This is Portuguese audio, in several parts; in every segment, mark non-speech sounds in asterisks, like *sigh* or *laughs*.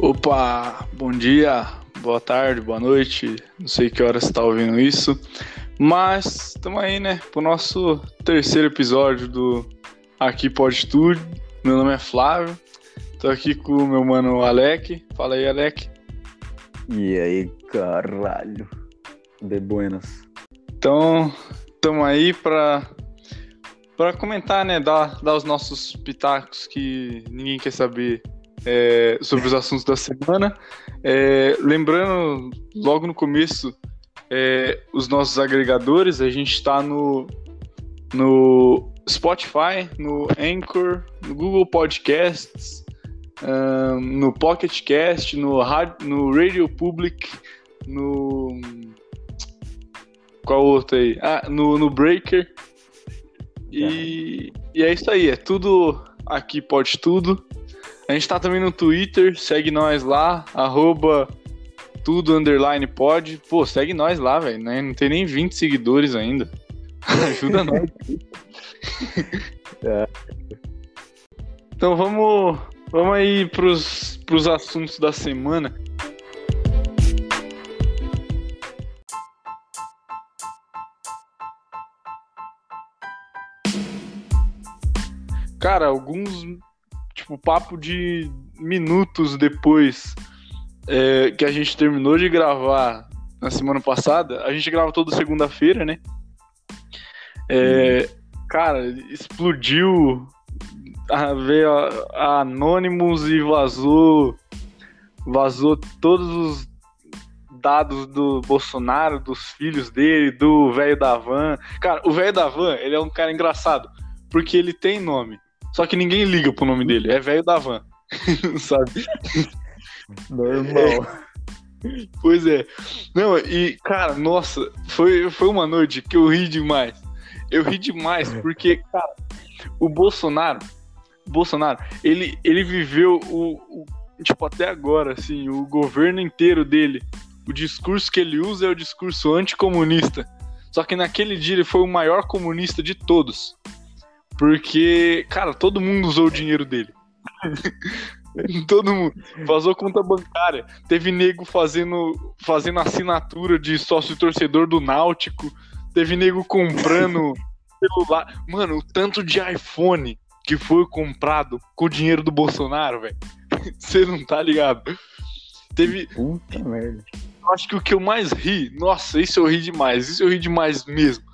Opa, bom dia, boa tarde, boa noite, não sei que hora você está ouvindo isso, mas estamos aí, né, pro nosso terceiro episódio do Aqui Pode Tudo. Meu nome é Flávio, tô aqui com o meu mano Alec. Fala aí, Alec. E aí, caralho, de buenas. Então, estamos aí para para comentar, né, dar, dar os nossos pitacos que ninguém quer saber é, sobre os assuntos da semana. É, lembrando, logo no começo, é, os nossos agregadores, a gente está no, no Spotify, no Anchor, no Google Podcasts, um, no Pocket Cast, no, no Radio Public, no. Qual outro aí? Ah, no, no Breaker. E, e é isso aí, é tudo aqui, pode tudo. A gente tá também no Twitter, segue nós lá, arroba tudo underline pode. Pô, segue nós lá, velho, né? Não tem nem 20 seguidores ainda. *laughs* Ajuda nós. É. Então vamos, vamos aí pros, pros assuntos da semana. Cara, alguns tipo, papo de minutos depois é, que a gente terminou de gravar na semana passada, a gente grava toda segunda-feira, né? É, cara, explodiu a, veio a, a Anonymous e vazou vazou todos os dados do Bolsonaro, dos filhos dele, do velho da van. Cara, o velho da van, ele é um cara engraçado, porque ele tem nome. Só que ninguém liga pro nome dele. É velho da van. *laughs* Sabe? Normal. É. *laughs* Pois é. Não, e, cara, nossa, foi, foi uma noite que eu ri demais. Eu ri demais porque, cara, o Bolsonaro, Bolsonaro, ele, ele viveu o, o, tipo, até agora, assim, o governo inteiro dele. O discurso que ele usa é o discurso anticomunista. Só que naquele dia ele foi o maior comunista de todos. Porque, cara, todo mundo usou o dinheiro dele. *laughs* todo mundo. Vazou conta bancária. Teve nego fazendo, fazendo assinatura de sócio torcedor do Náutico. Teve nego comprando celular. Mano, o tanto de iPhone que foi comprado com o dinheiro do Bolsonaro, velho. *laughs* Você não tá ligado? Teve. Puta merda. Acho que o que eu mais ri, nossa, isso eu ri demais, isso eu ri demais mesmo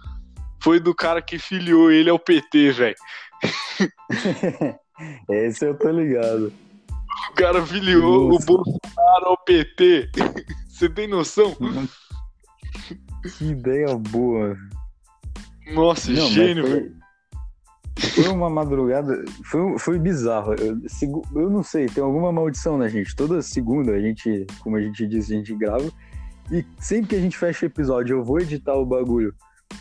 foi do cara que filiou ele ao PT, velho. *laughs* Esse eu tô ligado. O cara filiou Nossa. o Bolsonaro ao PT. *laughs* Você tem noção? Que ideia boa. Nossa, não, gênio, velho. Foi uma madrugada, foi, foi bizarro. Eu, eu não sei, tem alguma maldição na gente. Toda segunda a gente, como a gente diz, a gente grava. E sempre que a gente fecha o episódio, eu vou editar o bagulho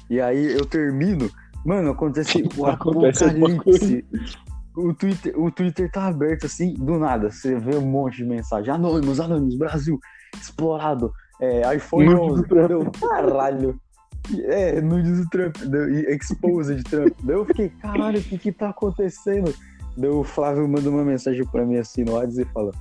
e aí eu termino, mano, acontece *laughs* o apocalipse. O Twitter, o Twitter tá aberto assim, do nada. Você vê um monte de mensagem. Anônimos, anônimos, Brasil, explorado. É, iPhone 11. Deu, caralho. É, nudes do Trump. Deu, exposed Trump. Daí eu fiquei, caralho, o que que tá acontecendo? Daí o Flávio manda uma mensagem pra mim assim no WhatsApp e fala: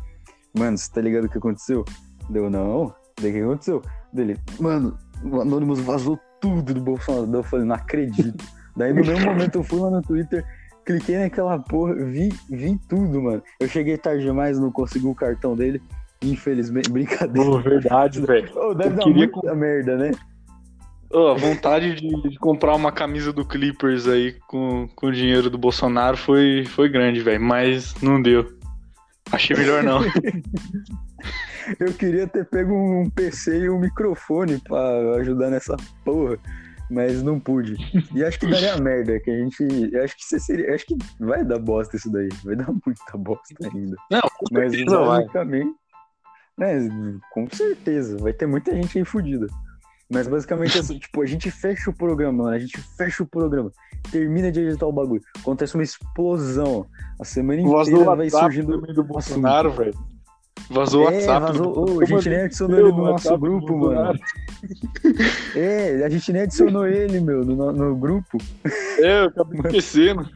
Mano, você tá ligado o que aconteceu? Deu, não. Daí o que aconteceu? Dele, mano, o Anonymous vazou tudo do Bolsonaro. Daí eu falei, não acredito. Daí no mesmo momento eu fui lá no Twitter, cliquei naquela porra, vi, vi tudo, mano. Eu cheguei tarde demais, não consegui o cartão dele. Infelizmente, *laughs* brincadeira. Oh, verdade, velho. Oh, deve eu dar queria... muita merda, né? Oh, a vontade de, de, comprar uma camisa do Clippers aí com, com o dinheiro do Bolsonaro foi, foi grande, velho. Mas não deu. Achei melhor não. *laughs* Eu queria ter pego um PC e um microfone para ajudar nessa porra, mas não pude. E acho que daria *laughs* merda, que a gente. Acho que seria. Acho que vai dar bosta isso daí. Vai dar muita bosta ainda. Não, mas basicamente. Né, com certeza, vai ter muita gente aí fodida. Mas basicamente assim, tipo, a gente fecha o programa, mano. A gente fecha o programa, termina de editar o bagulho. Acontece uma explosão. A semana inteira vai surgindo. do Bolsonaro, velho. Vazou o é, WhatsApp. Vazou, oh, a gente nem adicionou ele no nosso grupo, mano. é, a gente nem adicionou ele, meu, no, no grupo. É, eu acabei esquecendo.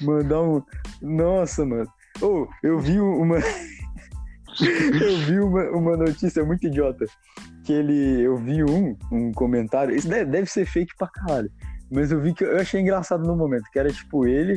Mandar um. Nossa, mano. Oh, eu vi uma. *laughs* eu vi uma, uma notícia muito idiota. Que ele. Eu vi um, um comentário. Isso deve, deve ser fake pra caralho. Mas eu vi que eu achei engraçado no momento, que era tipo ele,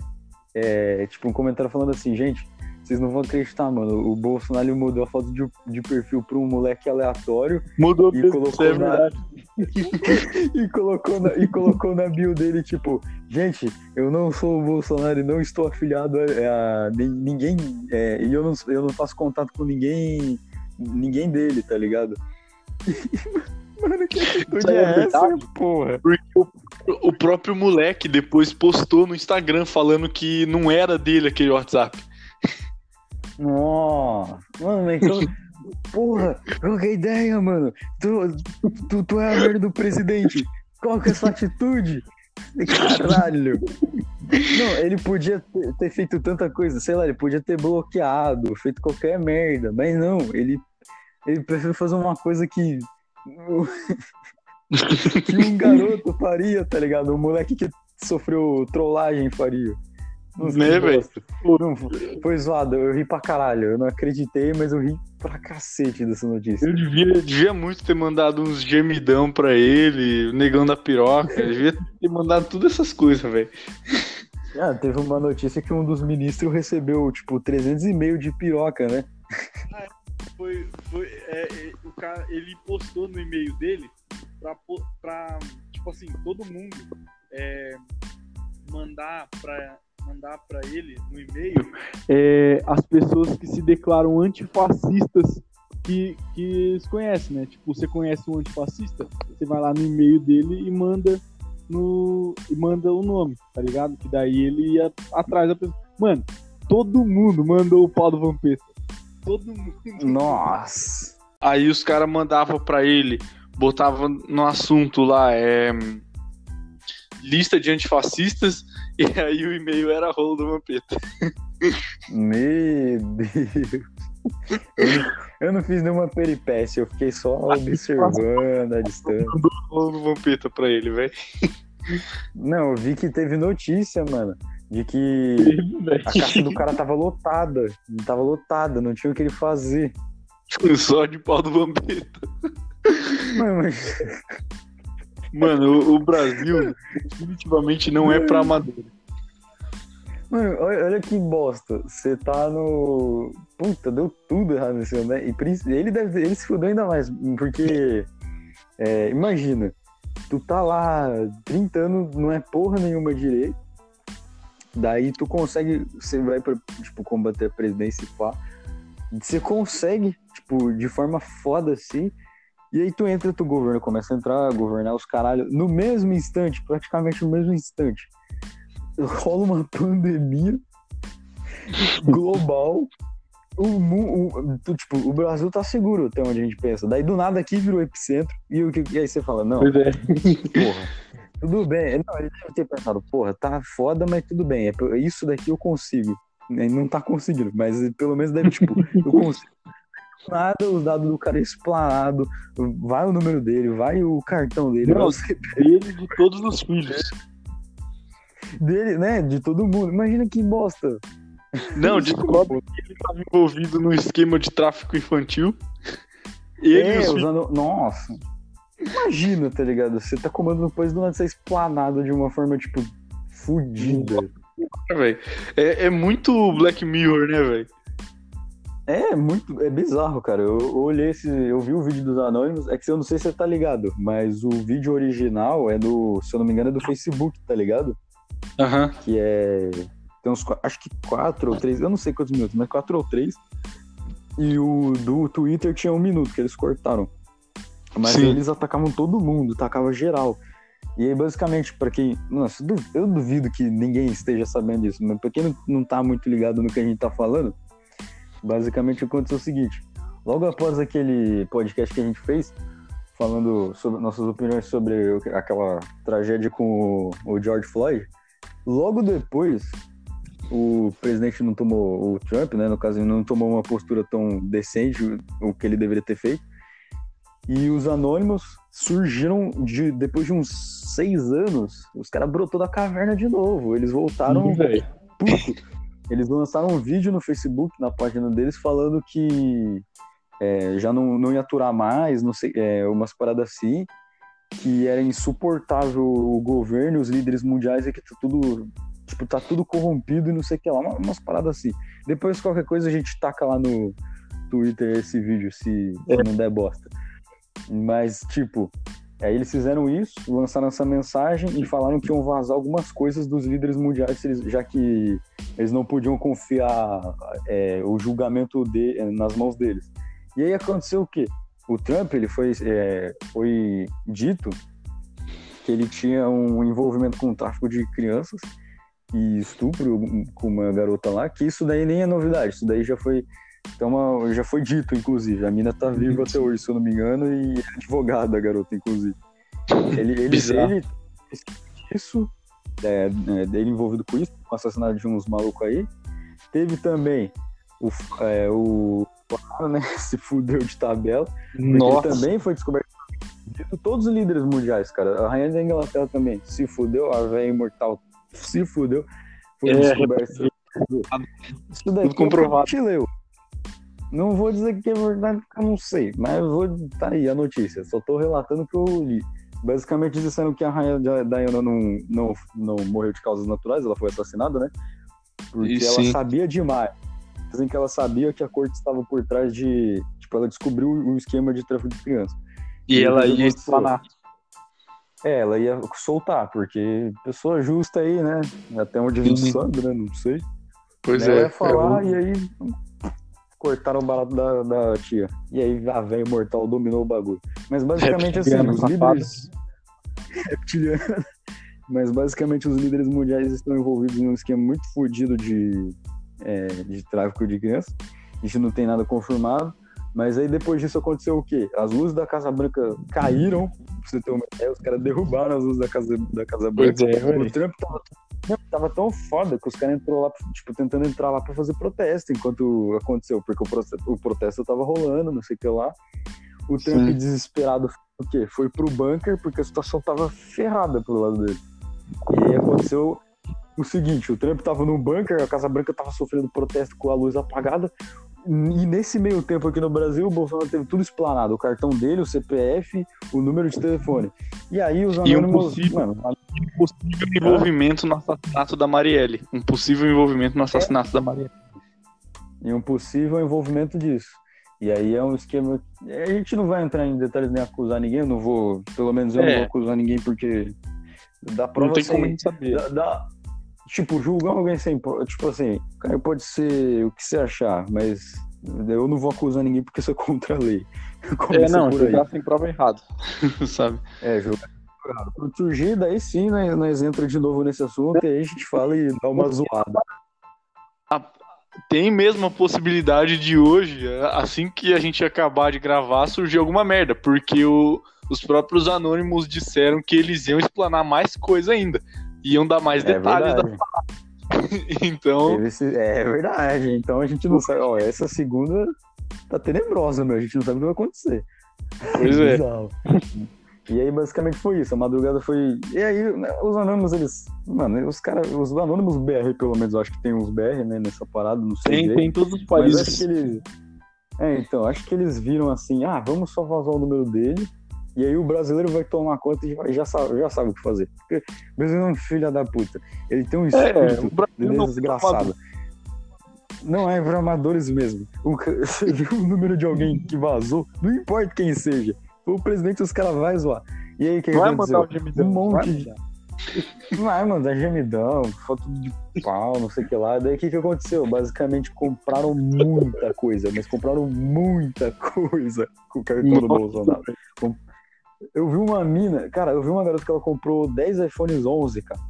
é, tipo, um comentário falando assim, gente, vocês não vão acreditar, mano. O Bolsonaro mudou a foto de, de perfil pra um moleque aleatório. Mudou e colocou é na... *laughs* e, colocou na, e colocou na bio dele, tipo, gente, eu não sou o Bolsonaro e não estou afiliado a, a ninguém. É, e eu não, eu não faço contato com ninguém. Ninguém dele, tá ligado? *laughs* Mano, que atitude é, é essa, porra? Porque o, o próprio moleque depois postou no Instagram falando que não era dele aquele WhatsApp. Nossa, mano, então. *laughs* Porra, qual que é a ideia, mano? Tu, tu, tu é a merda do presidente. Qual que é a sua atitude? Caralho. Não, ele podia ter, feito tanta coisa, sei lá, ele podia ter bloqueado, feito qualquer merda, mas não, ele, ele preferiu fazer uma coisa que. *laughs* que um garoto faria, tá ligado? Um moleque que sofreu trollagem faria. Né, velho? Foi zoado, eu ri pra caralho. Eu não acreditei, mas eu ri pra cacete dessa notícia. Eu devia, devia muito ter mandado uns gemidão pra ele, negão da piroca. Eu devia ter mandado todas essas coisas, velho. Ah, teve uma notícia que um dos ministros recebeu, tipo, 300 e meio de piroca, né? Foi, foi é, é, o cara, ele postou no e-mail dele pra, pra tipo assim, todo mundo é, mandar pra mandar para ele no e-mail é, as pessoas que se declaram antifascistas que, que eles conhecem, né? Tipo, você conhece um antifascista, você vai lá no e-mail dele e manda no e manda o nome, tá ligado? Que daí ele ia atrás da pessoa. Mano, todo mundo mandou o pau do Vampeta. Todo mundo. Nossa. Aí os caras mandavam para ele, botavam no assunto lá, é lista de antifascistas *laughs* e aí o e-mail era rolo do Vampeta. Meu Deus. Eu não, eu não, fiz nenhuma peripécia, eu fiquei só observando a distância. Mandou o rolo do Vampeta pra ele, velho. Não, eu vi que teve notícia, mano. De que a caixa do cara tava lotada. Tava lotada, não tinha o que ele fazer. Só de pau do Vampeta. Mano, mas... Mano, o, Brasil definitivamente não é pra amador. Mano, olha, olha, que bosta. Você tá no. Puta, deu tudo errado nesse ano, né? E ele, deve, ele se fudeu ainda mais, porque. É, imagina, tu tá lá 30 anos, não é porra nenhuma direito. Daí tu consegue. Você vai pra, tipo, combater a presidência e pá. Você consegue, tipo, de forma foda assim e aí tu entra tu governo, começa a entrar, governar os caralhos. No mesmo instante, praticamente no mesmo instante, rola uma pandemia global. O, o, o, tipo, o Brasil tá seguro até onde a gente pensa. Daí do nada aqui virou epicentro. E, o, e aí você fala, não. É. Porra. Tudo bem. Não, ele deve ter pensado, porra, tá foda, mas tudo bem. É, isso daqui eu consigo. Não tá conseguindo, mas pelo menos deve, tipo, *laughs* eu consigo nada os dados do cara explanado, vai o número dele, vai o cartão dele. Não, dele de todos os filhos. Dele, né? De todo mundo. Imagina que bosta. Não, *laughs* descobre que ele estava envolvido no esquema de tráfico infantil. Ele é, usando. Nossa. Imagina, tá ligado? Você tá comando no país do nada ser explanado de uma forma, tipo, fodida. É, é muito Black Mirror, né, velho? É muito, é bizarro, cara. Eu, eu, olhei esse, eu vi o vídeo dos Anônimos, é que eu não sei se você tá ligado, mas o vídeo original é do, se eu não me engano, é do Facebook, tá ligado? Aham. Uhum. Que é, tem uns, acho que quatro ou três, eu não sei quantos minutos, mas quatro ou três. E o do Twitter tinha um minuto que eles cortaram. Mas Sim. eles atacavam todo mundo, atacavam geral. E aí, basicamente, para quem. Nossa, eu duvido que ninguém esteja sabendo disso, mas pra quem não, não tá muito ligado no que a gente tá falando, Basicamente aconteceu o seguinte: logo após aquele podcast que a gente fez, falando sobre nossas opiniões sobre aquela tragédia com o George Floyd, logo depois o presidente não tomou, o Trump, né, no caso, não tomou uma postura tão decente, o que ele deveria ter feito. E os anônimos surgiram de, depois de uns seis anos, os caras brotou da caverna de novo. Eles voltaram. Sim, eles lançaram um vídeo no Facebook, na página deles, falando que é, já não, não ia aturar mais, não sei, é, umas paradas assim, que era insuportável o governo os líderes mundiais e que tá tudo, tipo, tá tudo corrompido e não sei o que lá, umas paradas assim. Depois qualquer coisa a gente taca lá no Twitter esse vídeo, se, se não der bosta. Mas, tipo, Aí eles fizeram isso, lançaram essa mensagem e falaram que iam vazar algumas coisas dos líderes mundiais, já que eles não podiam confiar é, o julgamento de, nas mãos deles. E aí aconteceu o quê? O Trump ele foi, é, foi dito que ele tinha um envolvimento com o tráfico de crianças e estupro com uma garota lá, que isso daí nem é novidade, isso daí já foi então, já foi dito, inclusive. A mina tá viva até hoje, se eu não me engano, e é advogada, a garota, inclusive. Ele, ele, ele isso, é, é, dele envolvido com isso, com o assassinato de uns malucos aí. Teve também o, é, o né, *laughs* se fudeu de tabela. Nossa. Ele também foi descoberto todos os líderes mundiais, cara. A rainha da Inglaterra também se fudeu, a velha imortal se fudeu. Foi é, descoberto. *laughs* Isso daí comprovado. Leu. Não vou dizer que é verdade, porque eu não sei, mas vou. Tá aí a notícia, só tô relatando o que eu li. Basicamente disseram que a rainha Diana não, não, não morreu de causas naturais, ela foi assassinada, né? Porque e ela sabia demais. Dizem que ela sabia que a corte estava por trás de. Tipo, ela descobriu um esquema de tráfico de criança. E, e ela ia explanar. É, ela ia soltar, porque pessoa justa aí, né? Até onde a gente sabe, né? Não sei. Pois ela é. ia falar é, e aí cortaram o barato da, da tia. E aí a velha imortal dominou o bagulho. Mas basicamente assim, os líderes. Reptiliano. *laughs* Mas basicamente os líderes mundiais estão envolvidos em um esquema muito fodido de, é, de tráfico de crianças. A gente não tem nada confirmado. Mas aí depois disso aconteceu o quê? As luzes da Casa Branca caíram, pra você ter uma ideia, os caras derrubaram as luzes da Casa, da Casa Branca. É, o Trump tava tava tão foda que os caras entrou lá, tipo, tentando entrar lá pra fazer protesto enquanto aconteceu, porque o protesto, o protesto tava rolando, não sei o que lá. O Trump Sim. desesperado o quê? Foi pro bunker porque a situação tava ferrada pro lado dele. E aí aconteceu o seguinte, o Trump tava no bunker, a Casa Branca tava sofrendo protesto com a luz apagada, e nesse meio tempo aqui no Brasil, o Bolsonaro teve tudo explanado: o cartão dele, o CPF, o número de telefone. E aí os anônimos. E um possível, mano, um possível envolvimento no assassinato da Marielle. Um possível envolvimento no assassinato é. da Marielle. E um possível envolvimento disso. E aí é um esquema. A gente não vai entrar em detalhes nem acusar ninguém, eu não vou. Pelo menos eu é. não vou acusar ninguém porque. Dá prova não tem como a gente saber. Dá, dá, tipo, julgar alguém sem. Tipo assim, cara, pode ser o que você achar, mas eu não vou acusar ninguém porque isso é contra a lei. *laughs* é, não, julgar sem prova errado, *laughs* sabe? É, julgar quando surgir, daí sim, né, nós entra de novo nesse assunto e aí a gente fala e dá uma zoada. Tem mesmo a possibilidade de hoje, assim que a gente acabar de gravar, surgir alguma merda, porque o, os próprios anônimos disseram que eles iam explanar mais coisa ainda iam dar mais é detalhes da *laughs* então. Esse... É verdade. Então a gente não sabe. Ó, essa segunda tá tenebrosa, meu. A gente não sabe o que vai acontecer. Pois é. E aí basicamente foi isso. A madrugada foi. E aí, né, os anônimos, eles. Mano, os caras. Os anônimos BR, pelo menos, eu acho que tem uns BR, né, nessa parada, não sei. Tem, tem em todos os países. Mas acho que eles. É, então, acho que eles viram assim, ah, vamos só vazar o número dele e aí o brasileiro vai tomar conta e já sabe, já sabe o que fazer. Porque o brasileiro é um filho da puta. Ele tem um é, espírito é, de desgraçado. Não é para amadores mesmo. O, *laughs* você viu o número de alguém que vazou? Não importa quem seja. O presidente, os caras vão zoar. E aí, o que vai aconteceu? Mandar um, gemidão, um monte de. *laughs* Vai mandar gemidão, foto de pau, não sei o que lá. Daí o que, que aconteceu? Basicamente compraram muita coisa, mas compraram muita coisa com o cartão do Bolsonaro. Eu vi uma mina, cara, eu vi uma garota que ela comprou 10 iPhones 11, cara.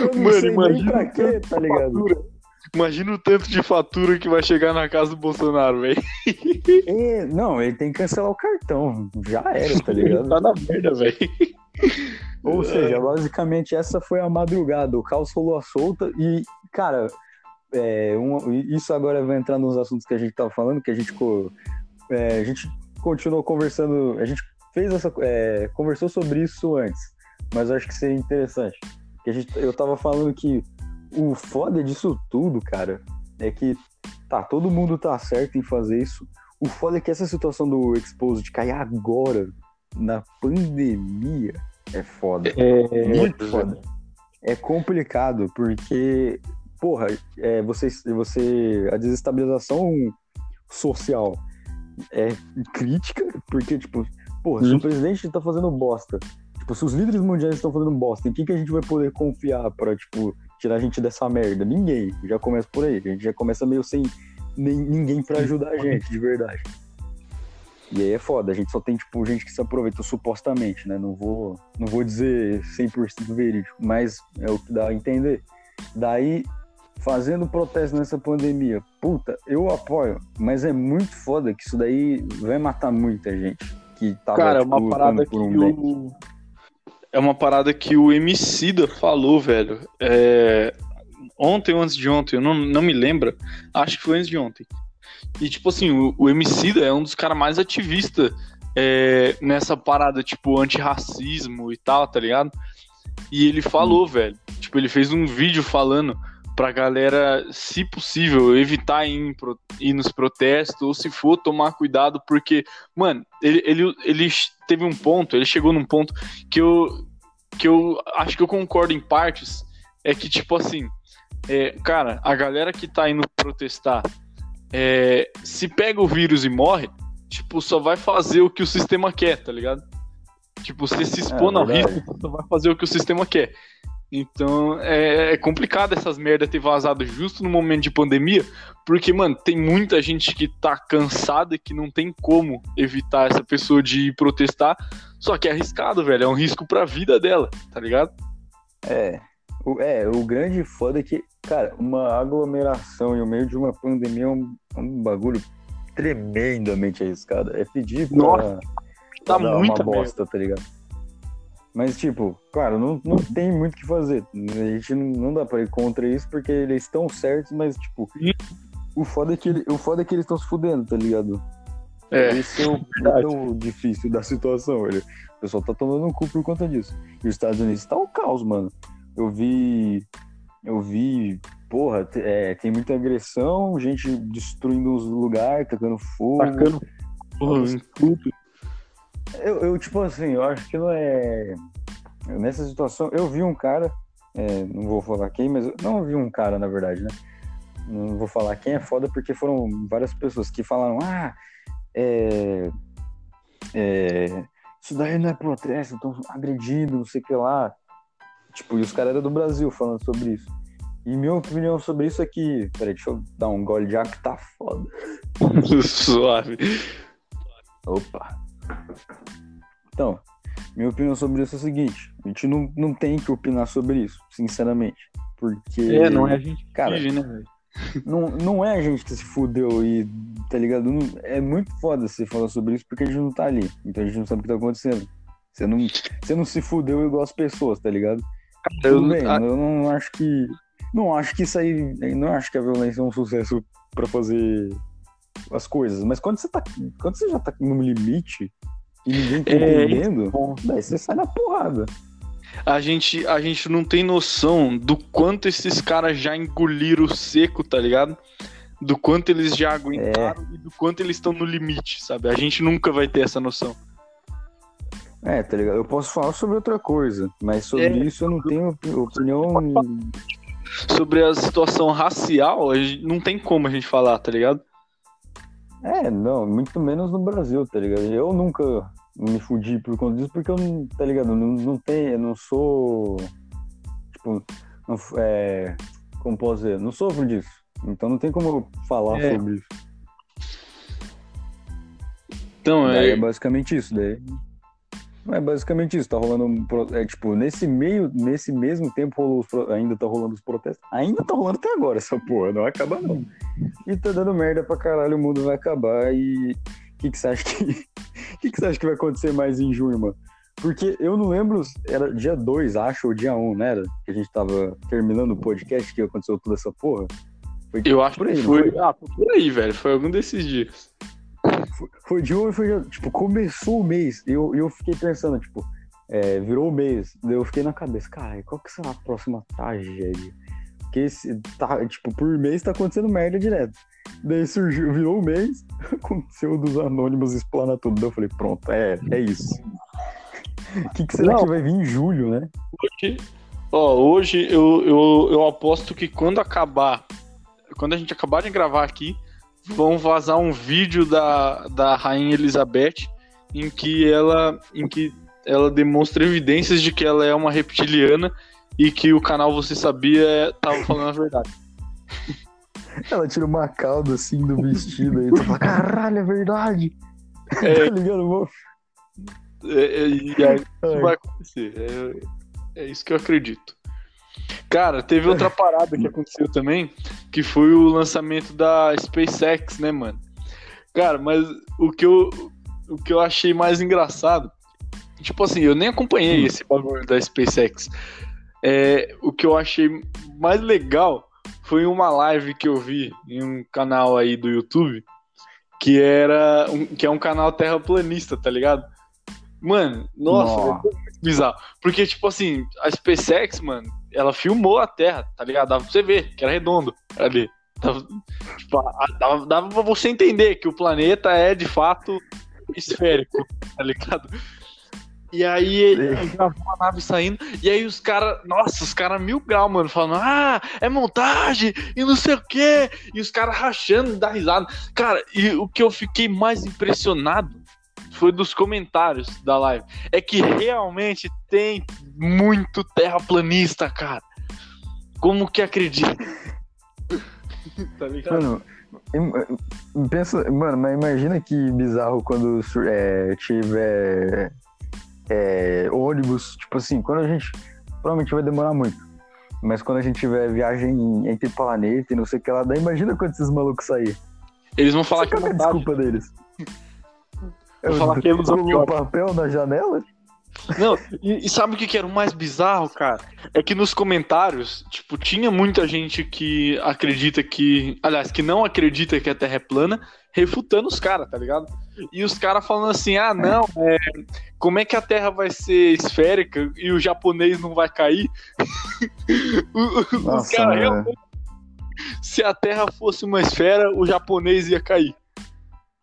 eu não Mano, sei imagina nem pra quê, tá ligado? Fatura. Imagina o tanto de fatura que vai chegar na casa do Bolsonaro, velho. É, não, ele tem que cancelar o cartão. Já era, tá ligado? tá na merda, velho. Ou seja, basicamente essa foi a madrugada. O caos rolou a solta e, cara, é, isso agora vai entrar nos assuntos que a gente tava falando, que a gente, é, a gente continuou conversando. A gente fez essa. É, conversou sobre isso antes, mas acho que seria interessante. Que a gente, eu tava falando que o foda disso tudo, cara, é que tá, todo mundo tá certo em fazer isso. O foda é que essa situação do Exposed cair agora, na pandemia, é foda. É, muito foda. É complicado, porque, porra, é, você, você. A desestabilização social é crítica, porque, tipo, porra, se o presidente tá fazendo bosta, tipo, se os líderes mundiais estão fazendo bosta, em quem que a gente vai poder confiar pra, tipo, tirar a gente dessa merda? Ninguém. Já começa por aí. A gente já começa meio sem nem, ninguém para ajudar a gente, de verdade. E aí é foda, a gente só tem, tipo, gente que se aproveita supostamente, né? Não vou, não vou dizer 100% verídico, mas é o que dá a entender. Daí, fazendo protesto nessa pandemia, puta, eu apoio, mas é muito foda que isso daí vai matar muita gente que tava, Cara, é tipo, uma parada que um o... É uma parada que o Emicida falou, velho. É... Ontem ou antes de ontem, eu não, não me lembro. Acho que foi antes de ontem. E, tipo assim, o, o Emicida é um dos caras mais ativistas é, nessa parada, tipo, antirracismo e tal, tá ligado? E ele falou, hum. velho. Tipo, ele fez um vídeo falando pra galera, se possível, evitar ir, ir nos protestos, ou se for, tomar cuidado, porque, mano, ele, ele, ele teve um ponto, ele chegou num ponto que eu, que eu acho que eu concordo em partes, é que, tipo assim, é, cara, a galera que tá indo protestar, é, se pega o vírus e morre, tipo, só vai fazer o que o sistema quer, tá ligado? Tipo, você se expor é, ao risco, só vai fazer o que o sistema quer. Então é, é complicado essas merdas ter vazado justo no momento de pandemia, porque, mano, tem muita gente que tá cansada e que não tem como evitar essa pessoa de ir protestar, só que é arriscado, velho, é um risco pra vida dela, tá ligado? É, o, é, o grande foda é que, cara, uma aglomeração em meio de uma pandemia é um, um bagulho tremendamente arriscado. É pedir pra, Nossa, tá pra muita uma bosta, tá ligado? Mas, tipo, claro, não, não tem muito o que fazer. A gente não, não dá pra ir contra isso porque eles estão certos, mas, tipo, o foda é que, ele, o foda é que eles estão se fudendo, tá ligado? É, Esse é o, é o difícil da situação, velho. O pessoal tá tomando um cu por conta disso. E os Estados Unidos tá um caos, mano. Eu vi. Eu vi. Porra, é, tem muita agressão, gente destruindo os lugares, tacando fogo. Tacando fogo em tudo. Eu, eu, tipo assim, eu acho que não é. Nessa situação, eu vi um cara, é, não vou falar quem, mas eu não vi um cara, na verdade, né? Não vou falar quem é foda, porque foram várias pessoas que falaram, ah, é, é, isso daí não é protesto, estão agredindo, não sei o que lá. Tipo, e os caras eram do Brasil falando sobre isso. E minha opinião sobre isso é que. Peraí, deixa eu dar um gole de água que tá foda. *laughs* Suave. Opa. Então, minha opinião sobre isso é o seguinte: a gente não, não tem que opinar sobre isso, sinceramente. Porque. É, não é a gente que cara, né, velho? *laughs* Não, não é a gente que se fudeu e, tá ligado? Não, é muito foda você falar sobre isso porque a gente não tá ali. Então a gente não sabe o que tá acontecendo. Você não, você não se fudeu igual as pessoas, tá ligado? Eu, Tudo bem, eu não acho que. Não acho que isso aí. Não acho que a violência é um sucesso para fazer as coisas. Mas quando você tá. Quando você já tá no limite e ninguém tá É, entendendo, daí você sai na porrada. a gente, a gente não tem noção do quanto esses caras já engoliram seco, tá ligado? Do quanto eles já aguentaram e do quanto eles estão no limite, sabe? A gente nunca vai ter essa noção. É, tá ligado? Eu posso falar sobre outra coisa, mas sobre É. isso eu não tenho opi- opinião. Sobre a situação racial, a gente, não tem como a gente falar, tá ligado? É, não, muito menos no Brasil, tá ligado? Eu nunca me fudi por conta disso, porque eu não, tá ligado? Não, não tenho, eu não sou. Tipo, não, é, como posso dizer? Não sofro disso. Então não tem como eu falar É. sobre isso. Então, Daí é é, basicamente isso, daí. É basicamente isso, tá rolando um é, tipo, nesse meio, nesse mesmo tempo rolou os ainda tá rolando os protestos. Ainda tá rolando até agora essa porra, não vai acabar não. E tá dando merda pra caralho, o mundo vai acabar e o que que você acha que *laughs* que que você acha que vai acontecer mais em junho, mano? Porque eu não lembro, era dia 2, acho, ou dia 1, um, né? Era? Que a gente tava terminando o podcast que aconteceu toda essa porra. Foi, eu acho por aí, que foi. foi? Ah, por aí, velho. Foi algum desses dias. Foi, foi dia 1 e foi dia, tipo, começou o mês. E eu, eu fiquei pensando, tipo, é, virou o mês. Daí eu fiquei na cabeça, cara, qual que será a próxima tragédia? Porque esse, tá, tipo, por mês tá acontecendo merda direto. Daí surgiu, virou o mês, *laughs* aconteceu dos anônimos explana tudo. Daí eu falei, pronto, é, é isso. O *laughs* que, que será Não. que vai vir em julho, né? Hoje, ó, hoje eu, eu, eu aposto que quando acabar, quando a gente acabar de gravar aqui, vão vazar um vídeo da, da Rainha Elizabeth em que ela em que ela demonstra evidências de que ela é uma reptiliana e que o canal Você Sabia tava falando a verdade. Ela tira uma cauda assim do vestido aí. Tu fala, caralho, é verdade. É. *laughs* tá ligado? Vou- É, é, e aí isso Ai. vai acontecer. É, é isso que eu acredito. Cara, teve outra *laughs* parada que aconteceu também, que foi o lançamento da SpaceX, né, mano? Cara, mas o que eu, o que eu achei mais engraçado, tipo assim, eu nem acompanhei esse bagulho da SpaceX. É, o que eu achei mais legal foi uma live que eu vi em um canal aí do YouTube, que era um, que é um canal terraplanista, tá ligado? Mano, nossa, Nossa. é muito bizarro. Porque, tipo assim, a SpaceX, mano, ela filmou a Terra, tá ligado? Dava pra você ver que era redondo ali. Dava, tipo, dava, dava pra você entender que o planeta é de fato esférico, *laughs* tá ligado? E aí ele gravou a nave saindo, e aí os caras, nossa, os caras mil grau, mano, falando, ah, é montagem, e não sei o quê, e os caras rachando, dá risada. Cara, e o que eu fiquei mais impressionado foi dos comentários da live. É que realmente tem muito terraplanista, cara. Como que acredita? *laughs* tá ligado? Mano, pensa, mano, mas imagina que bizarro quando é, tiver é, ônibus, tipo assim, quando a gente. Provavelmente vai demorar muito. Mas quando a gente tiver viagem entre planeta e não sei o que lá, daí imagina quando esses malucos saírem. Eles vão falar que é Qual que é a montagem. desculpa deles? *laughs* Vou falar que é ilusão de ótica. papel na janela? Não, e, e sabe o que, que era o mais bizarro, cara? É que nos comentários, tipo, tinha muita gente que acredita que. Aliás, que não acredita que a Terra é plana, refutando os caras, tá ligado? E os caras falando assim: ah, não, é, como é que a Terra vai ser esférica e o japonês não vai cair? *laughs* O- o- os Nossa, caras mano. realmente. Se a Terra fosse uma esfera, o japonês ia cair.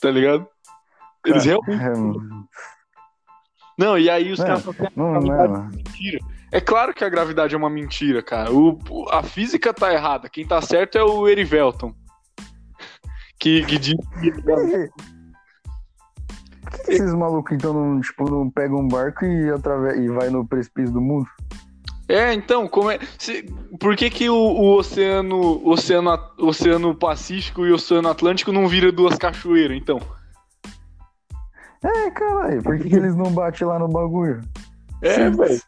Tá ligado? Eles realmente. É, Não, e aí os Não, caras falam, Não, Gravidade não. é mentira. É claro que a gravidade é uma mentira, cara. O, a física tá errada. Quem tá certo é o Erivelton. Que, que diz. *laughs* Por que esses malucos então não, tipo, não pegam um barco e, atrave... e vai no precipício do mundo? É, então, como é. se- por que, que o, o oceano, o oceano, o oceano Pacífico e o Oceano Atlântico não viram duas cachoeiras, então? É, caralho, por que, que eles não batem lá no bagulho? É, velho.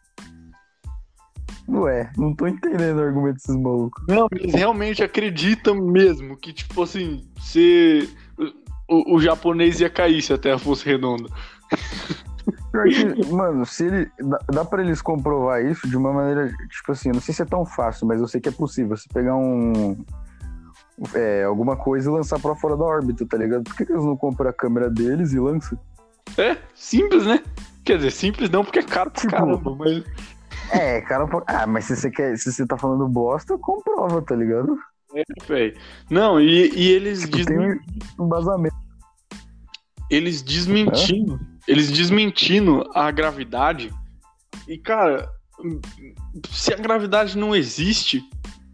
Ué, não tô entendendo o argumento desses malucos. Não, eles realmente acreditam mesmo que, tipo assim, se. O, o japonês ia cair se a Terra fosse redonda. Que, mano, se ele. Dá, dá pra eles comprovar isso de uma maneira. Tipo assim, eu não sei se é tão fácil, mas eu sei que é possível. Você pegar um. É, alguma coisa e lançar pra fora da órbita, tá ligado? Por que, que eles não compram a câmera deles e lançam? É, simples, né? Quer dizer, simples não, porque é caro pra Tipo- caramba, mas. É, cara. pô- Ah, mas se você quer. Se você tá falando bosta, comprova, tá ligado? É, velho. Não, e, e eles, Tipo, tem um embasamento. eles desmentindo. Eles desmentindo a gravidade. E, cara, se a gravidade não existe,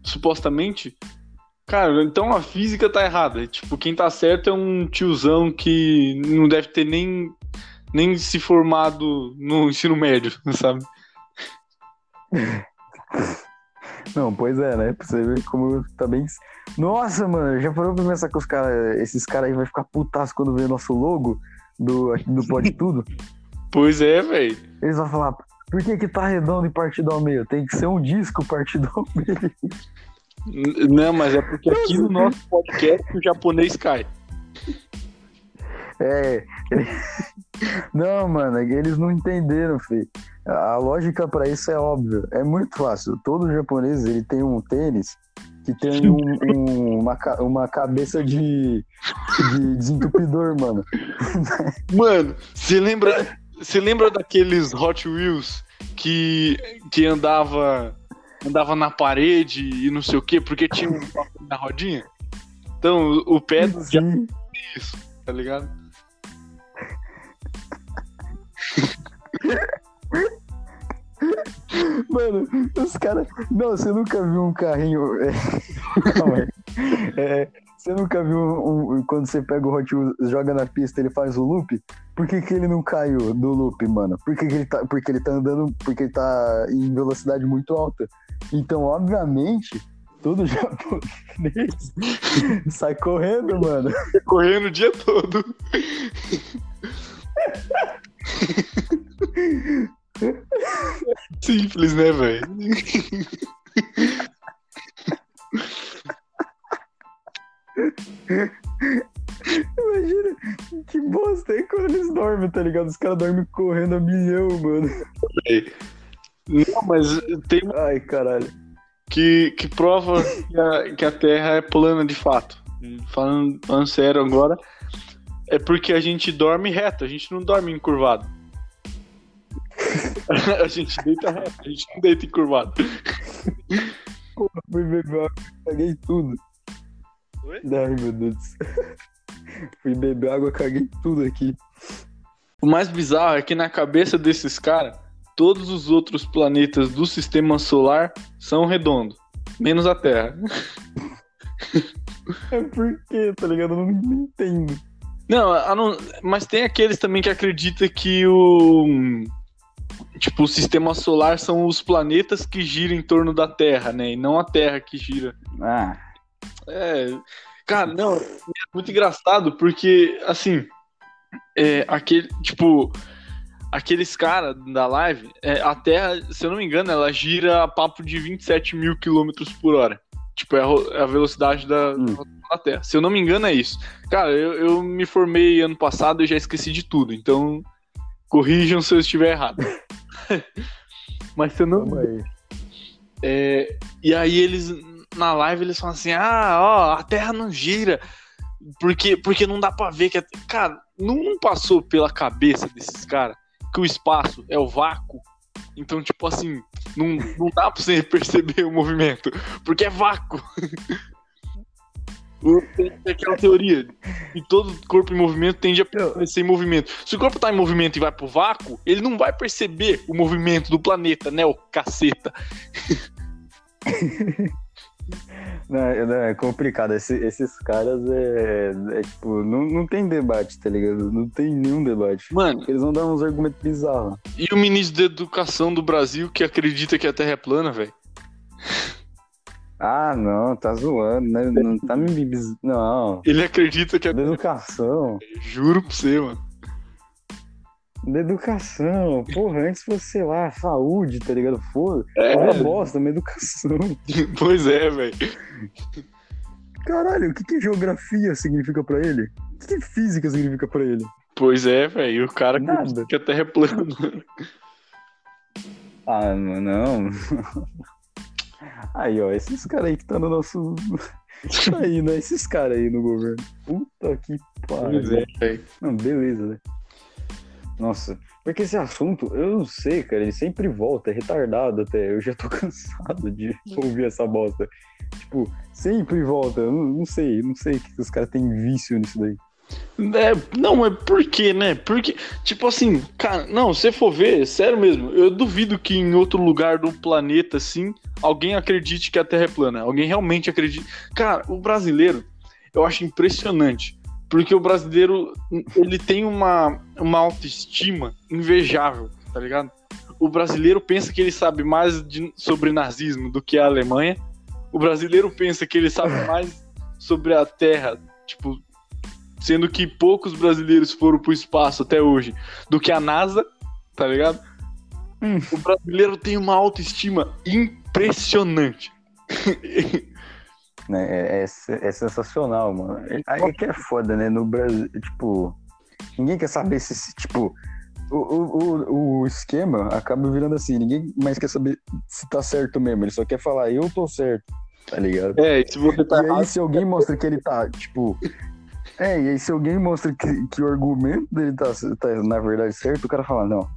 supostamente, cara, então a física tá errada. Tipo, quem tá certo é um tiozão que não deve ter nem, nem se formado no ensino médio, *laughs* sabe? Não, pois é, né? Pra você ver como tá bem. Nossa, mano, já parou pra pensar que os cara, esses caras aí vai ficar putaço quando vê nosso logo do, do Pode *laughs* Tudo? Pois é, velho. Eles vão falar, por que que tá redondo e partido ao meio? Tem que ser um disco partido ao meio. Não, mas é porque aqui no nosso podcast o japonês cai. É. ele- Não, mano, eles não entenderam, filho. A lógica pra isso é óbvia. É muito fácil. Todo japonês ele tem um tênis que tem um- um- uma, uma cabeça de, de desentupidor, mano. Mano, você lembra, Você lembra daqueles Hot Wheels que, que andava andava na parede e não sei o quê, porque tinha um *laughs* na rodinha? Então, o pé do é isso, tá ligado? Mano, os caras. Não, você nunca viu um carrinho. *laughs* é, Calma aí. É, você nunca viu um, um- Quando você pega o Hot Wheels, joga na pista, ele faz o loop? Por que, que ele não caiu do loop, mano? Por que, que ele tá. Porque ele tá andando. Porque ele tá em velocidade muito alta. Então, obviamente, todo *laughs* japonês sai correndo, mano. Correndo o dia todo. *laughs* Simples, né, velho? Imagina que bosta aí quando eles dormem, tá ligado? Os caras dormem correndo a milhão, mano. Não, mas tem Ai, caralho. que, que prova que a, que a Terra é plana de fato. Falando, falando sério agora, é porque a gente dorme reto, a gente não dorme encurvado. *laughs* a gente deita a gente não deita encurvado. Fui beber água, caguei tudo. Oi? Ai, meu Deus do céu. Fui beber água, caguei tudo aqui. O mais bizarro é que na cabeça desses caras, todos os outros planetas do sistema solar são redondos, menos a Terra. *laughs* É porque, tá ligado? Eu não, entendo. Não, não- mas tem aqueles também que acreditam que o. Tipo, o sistema solar são os planetas que giram em torno da Terra, né? E não a Terra que gira. Ah, É. Cara, não, é muito engraçado porque, assim, é, aquele, tipo, aqueles caras da live, é, a Terra, se eu não me engano, ela gira a papo de 27 mil quilômetros por hora. Tipo, é a, é a velocidade da, Hum. da Terra. Se eu não me engano, é isso. Cara, eu, eu me formei ano passado e já esqueci de tudo, então corrijam se eu estiver errado. *laughs* Mas se eu não é, e aí eles, na live, eles falam assim, ah, ó, a Terra não gira, porque, porque não dá pra ver que... A... Cara, não, não passou pela cabeça desses caras que o espaço é o vácuo, então, tipo assim, não, não dá pra você *laughs* perceber o movimento, porque é vácuo. *laughs* Tem aquela teoria que todo corpo em movimento tende a permanecer em movimento. Se o corpo tá em movimento e vai pro vácuo, ele não vai perceber o movimento do planeta, né, o caceta. *laughs* Não, é- não, é complicado. Esse- esses caras é, é tipo, não, não tem debate, tá ligado? Não tem nenhum debate. Mano, Eles vão dar uns argumentos bizarros. e o ministro da Educação do Brasil que acredita que a Terra é plana, velho? Ah, não, tá zoando, né? Não tá me. Não. Ele acredita que a Da educação. Juro pra você, mano. Da educação. Porra, antes sei lá, saúde, tá ligado? Foda. É. É uma bosta, uma educação. *laughs* Pois é, velho. Caralho, o que, que geografia significa pra ele? O que, que física significa pra ele? Pois é, velho. O cara Nada. que a Terra é plana. Ah, não. *laughs* Aí, ó, esses caras aí que tá no nosso. *laughs* Aí, né? Esses caras aí no governo. Puta que pariu. é. Não, beleza, né? Nossa, porque esse assunto, eu não sei, cara, ele sempre volta, é retardado até. Eu já tô *laughs* cansado de ouvir essa bosta. Tipo, sempre volta. Eu não, não sei, não sei que os caras têm vício nisso daí. É, não, é por quê, né? Porque, tipo assim, cara, não, se for ver, sério mesmo, eu duvido que em outro lugar do planeta, assim, alguém acredite que a Terra é plana. Alguém realmente acredite. Cara, o brasileiro, eu acho impressionante. Porque o brasileiro, ele tem uma, uma autoestima invejável, tá ligado? O brasileiro pensa que ele sabe mais de- sobre nazismo do que a Alemanha. O brasileiro pensa que ele sabe mais sobre a Terra, tipo, sendo que poucos brasileiros foram pro espaço até hoje do que a NASA, tá ligado? Hum. O brasileiro tem uma autoestima impressionante. né? É, é, é sensacional, mano. Aí é que é foda, né? No Brasil, tipo, ninguém quer saber se, se, tipo, o, o, o, o esquema acaba virando assim, ninguém mais quer saber se tá certo mesmo, ele só quer falar, eu tô certo, tá ligado? É, e se você tá E aí, se alguém mostra que ele tá, tipo, É, e aí se alguém mostra que, que o argumento dele tá, tá, na verdade, certo, o cara fala, não,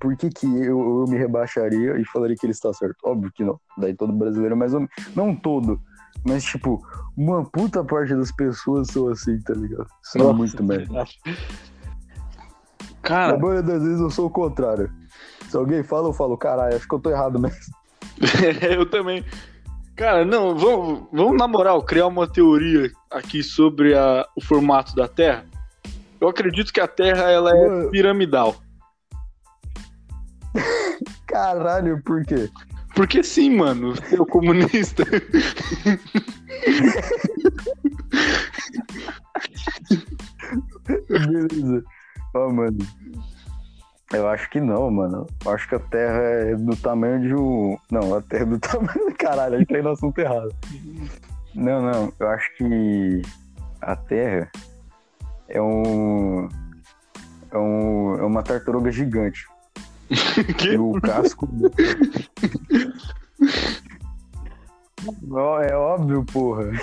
por que que eu, eu me rebaixaria e falaria que ele está certo? Óbvio que não. Daí todo brasileiro, mas não todo, mas tipo, uma puta parte das pessoas são assim, tá ligado? São Nossa, muito merda. Cara... Na maioria das vezes eu sou o contrário. Se alguém fala, eu falo, caralho, acho que eu tô errado mesmo. *laughs* eu também. Cara, não, vamos, vamos na moral criar uma teoria aqui sobre a, o formato da Terra. Eu acredito que a Terra ela é piramidal. *laughs* Caralho, por quê? Porque sim, mano, seu comunista. *laughs* Beleza. Ó, oh, mano. Eu acho que não, mano. Eu acho que a Terra é do tamanho de um. Não, a Terra é do *laughs* tamanho. Caralho, a gente tá no assunto errado. Não, não. Eu acho que a Terra é um. É, um, é uma tartaruga gigante. *laughs* que? E o casco. oh, é óbvio, porra. *laughs*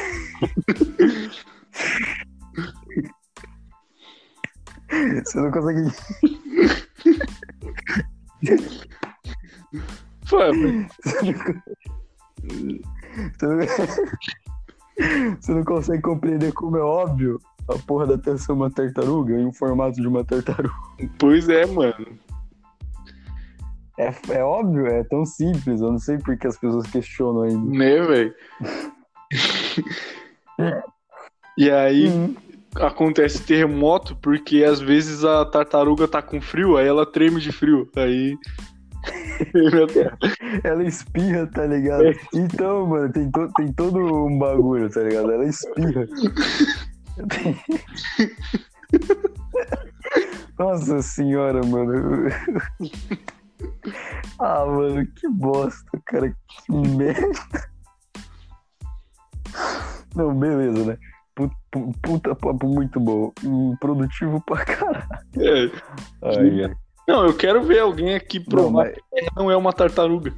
Você não consegue. Foi. Você não... Você não consegue compreender como é óbvio a porra da Terra ser uma tartaruga em um formato de uma tartaruga. Pois é, mano. É, é óbvio, é tão simples. Eu não sei por que as pessoas questionam ainda. Né, velho? *laughs* e aí uhum. Acontece terremoto porque às vezes a tartaruga tá com frio, aí ela treme de frio. Aí. *laughs* ela espirra, tá ligado? Então, mano, tem, to, tem todo um bagulho, tá ligado? Ela espirra. *laughs* Nossa senhora, mano. Ah, mano, que bosta, cara. Que merda. Não, beleza, né? Puta, papo muito bom. Produtivo pra caralho. É. É. Não, eu quero ver alguém aqui provar não, mas... que não é uma tartaruga.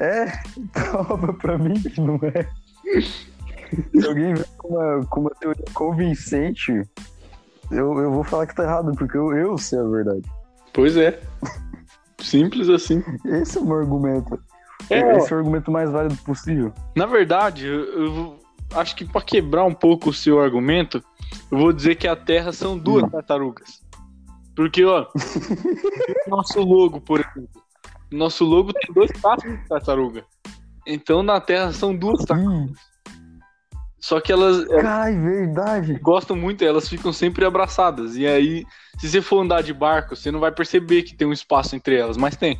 É, *laughs* prova pra mim que não é. Se alguém vem com uma, com uma teoria convincente, eu, eu vou falar que tá errado, porque eu, eu sei a verdade. Pois é. Simples assim. Esse é o meu argumento. É, Esse é o argumento mais válido possível. Na verdade, eu, eu acho que para quebrar um pouco o seu argumento, eu vou dizer que a Terra são duas hum. tartarugas. Porque, ó, *laughs* nosso logo, por exemplo. Nosso logo tem dois passos de tartaruga. Então na Terra são duas tartarugas. Hum. Só que elas. Ai, verdade. Gostam muito, elas ficam sempre abraçadas. E aí, se você for andar de barco, você não vai perceber que tem um espaço entre elas, mas tem.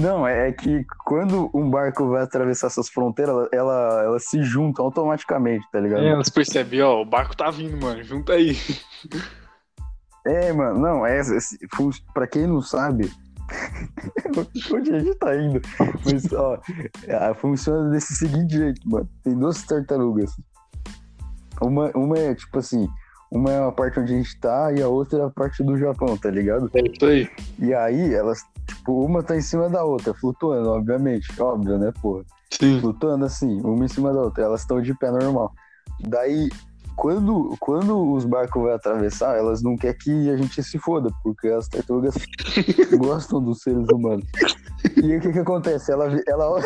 Não, é, é que quando um barco vai atravessar essas fronteiras, ela, ela, se juntam automaticamente, tá ligado? É, elas percebem, ó, o barco tá vindo, mano, junta aí. É, mano, não, é, é pra quem não sabe, *laughs* Onde a gente tá indo? Mas, ó, funciona desse seguinte jeito, mano. Tem duas tartarugas. Uma, uma é, tipo assim, uma é a parte onde a gente tá e a outra é a parte do Japão, tá ligado? É isso aí. E aí, elas, tipo, uma tá em cima da outra, flutuando, obviamente. Óbvio, né, porra? Sim. Flutuando assim, uma em cima da outra. Elas estão de pé normal. Daí, quando, quando os barcos vão atravessar, elas não querem que a gente se foda, porque as tartarugas *laughs* gostam dos seres humanos. E aí o que que acontece? Ela. ela...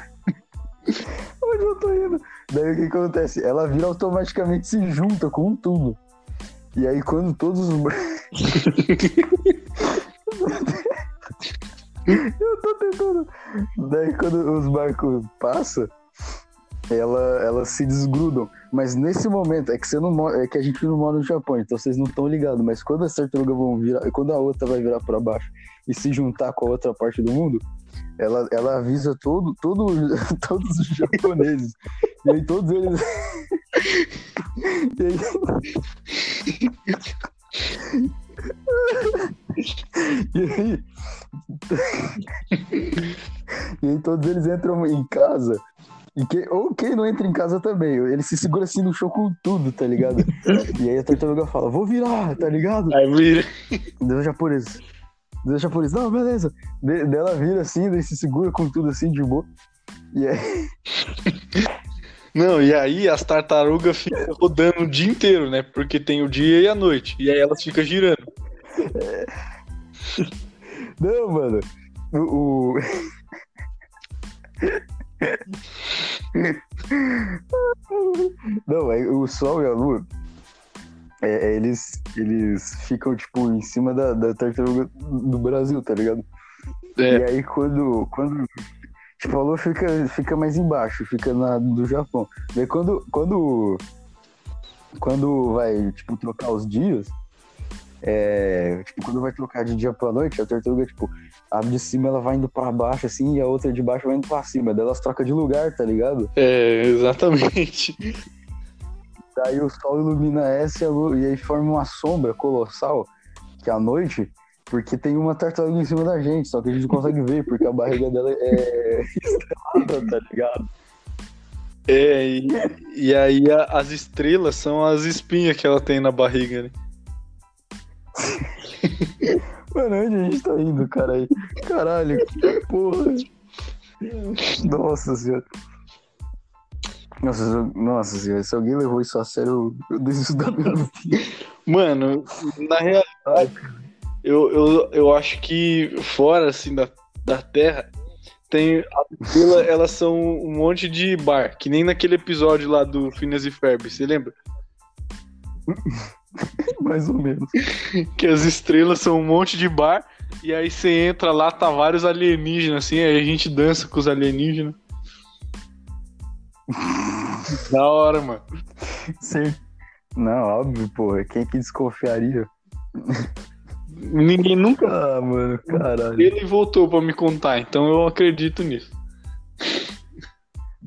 *laughs* Onde eu tô indo? Daí o que, acontece? Ela vira automaticamente se junta com tudo. E aí quando todos os. *laughs* Eu tô tentando. Daí quando os barcos passam, ela, elas se desgrudam. Mas nesse momento, é que, você não mora, é que a gente não mora no Japão, então vocês não estão ligados. Mas quando as tartarugas vão virar, quando a outra vai virar para baixo e se juntar com a outra parte do mundo, ela, ela avisa todo, todo, *laughs* todos os japoneses. e aí todos eles. *laughs* e aí... *laughs* e aí... todos eles entram em casa. E que, ou quem não entra em casa também. Ele se segura assim no chão com tudo, tá ligado? e aí a tartaruga fala, vou virar, tá ligado? Aí vira. Deus japonês. Deixa a polícia, não, beleza. De, dela vira assim, daí se segura com tudo assim de boa. E aí. *laughs* Não, e aí as tartarugas ficam rodando o dia inteiro, né? Porque tem o dia e a noite. E aí elas ficam girando. *laughs* Não, mano. O. o... *laughs* Não, o Sol e a Lua. É, é, eles, eles ficam, tipo, em cima da, da tartaruga do Brasil, tá ligado? É. E aí quando. quando tipo, a Lua fica, fica mais embaixo, fica na do Japão. Daí quando. Quando, quando vai, tipo, trocar os dias. É, tipo, quando vai trocar de dia pra noite, a tartaruga, tipo, a de cima ela vai indo pra baixo, assim, e a outra de baixo vai indo pra cima. Daí elas trocam de lugar, tá ligado? É, exatamente. Daí o sol ilumina essa e, lua, e aí forma uma sombra colossal, que é a noite, porque tem uma tartaruga em cima da gente, só que a gente não consegue ver, porque a barriga dela é *laughs* estrelada, tá ligado? É, e, e aí a- as estrelas são as espinhas que ela tem na barriga, né? Mano, onde a gente tá indo, cara? Caralho, que porra. Nossa senhora. Nossa, nossa senhora, se alguém levou isso a sério, eu desisto da minha vida. Mano, na realidade, eu, eu, eu acho que fora, assim, da, da Terra, tem. As *laughs* estrelas, elas são um monte de bar, que nem naquele episódio lá do Phineas e Ferb, você lembra? *laughs* Mais ou menos. Que as estrelas são um monte de bar, e aí você entra lá, tá vários alienígenas, assim, aí a gente dança com os alienígenas. Da hora, mano. Sim. Não, óbvio, porra. Quem que desconfiaria? Ninguém nunca Ah, mano, caralho. ele voltou pra me contar, então eu acredito nisso.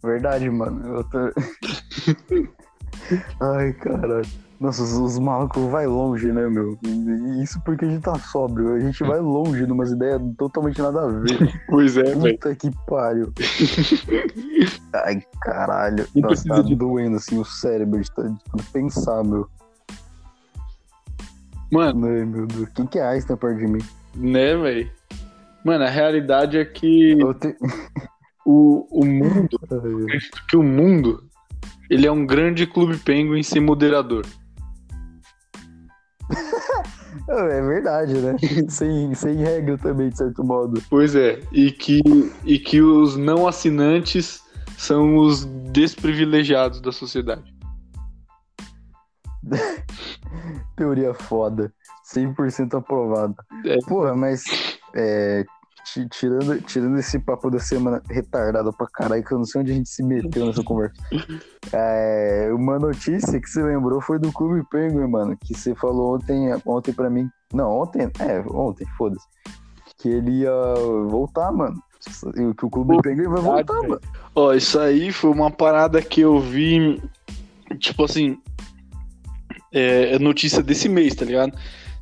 Verdade, mano. Eu tô... *laughs* Ai, caralho. Nossa, os, os malucos vai longe, né, meu? Isso porque a gente tá sóbrio. A gente vai longe de umas ideias totalmente nada a ver. *laughs* Pois é, velho. Puta que pariu. *laughs* Ai, caralho. Não Nossa, tá de- doendo, assim, o cérebro de de pensar, meu. Mano, Ai, meu Deus. Quem que é Einstein perto de mim? né, velho? Mano, a realidade é que te... *laughs* o, o mundo, que o mundo, ele é um grande clube penguin sem moderador. *laughs* É verdade, né? *laughs* sem, sem regra também, de certo modo. Pois é, e que, e que os não assinantes são os desprivilegiados da sociedade. *laughs* Teoria foda. 100% aprovada. É. Porra, mas é, tirando, tirando esse papo da semana retardado pra caralho, que eu não sei onde a gente se meteu nessa conversa. *laughs* É, uma notícia que você lembrou foi do Clube Penguin, mano. Que você falou ontem, ontem pra mim. Não, ontem. É, ontem, foda-se. Que ele ia voltar, mano. Que o Clube Penguin vai voltar, mano. Ó, isso aí foi uma parada que eu vi, tipo assim, é, é notícia desse mês, tá ligado?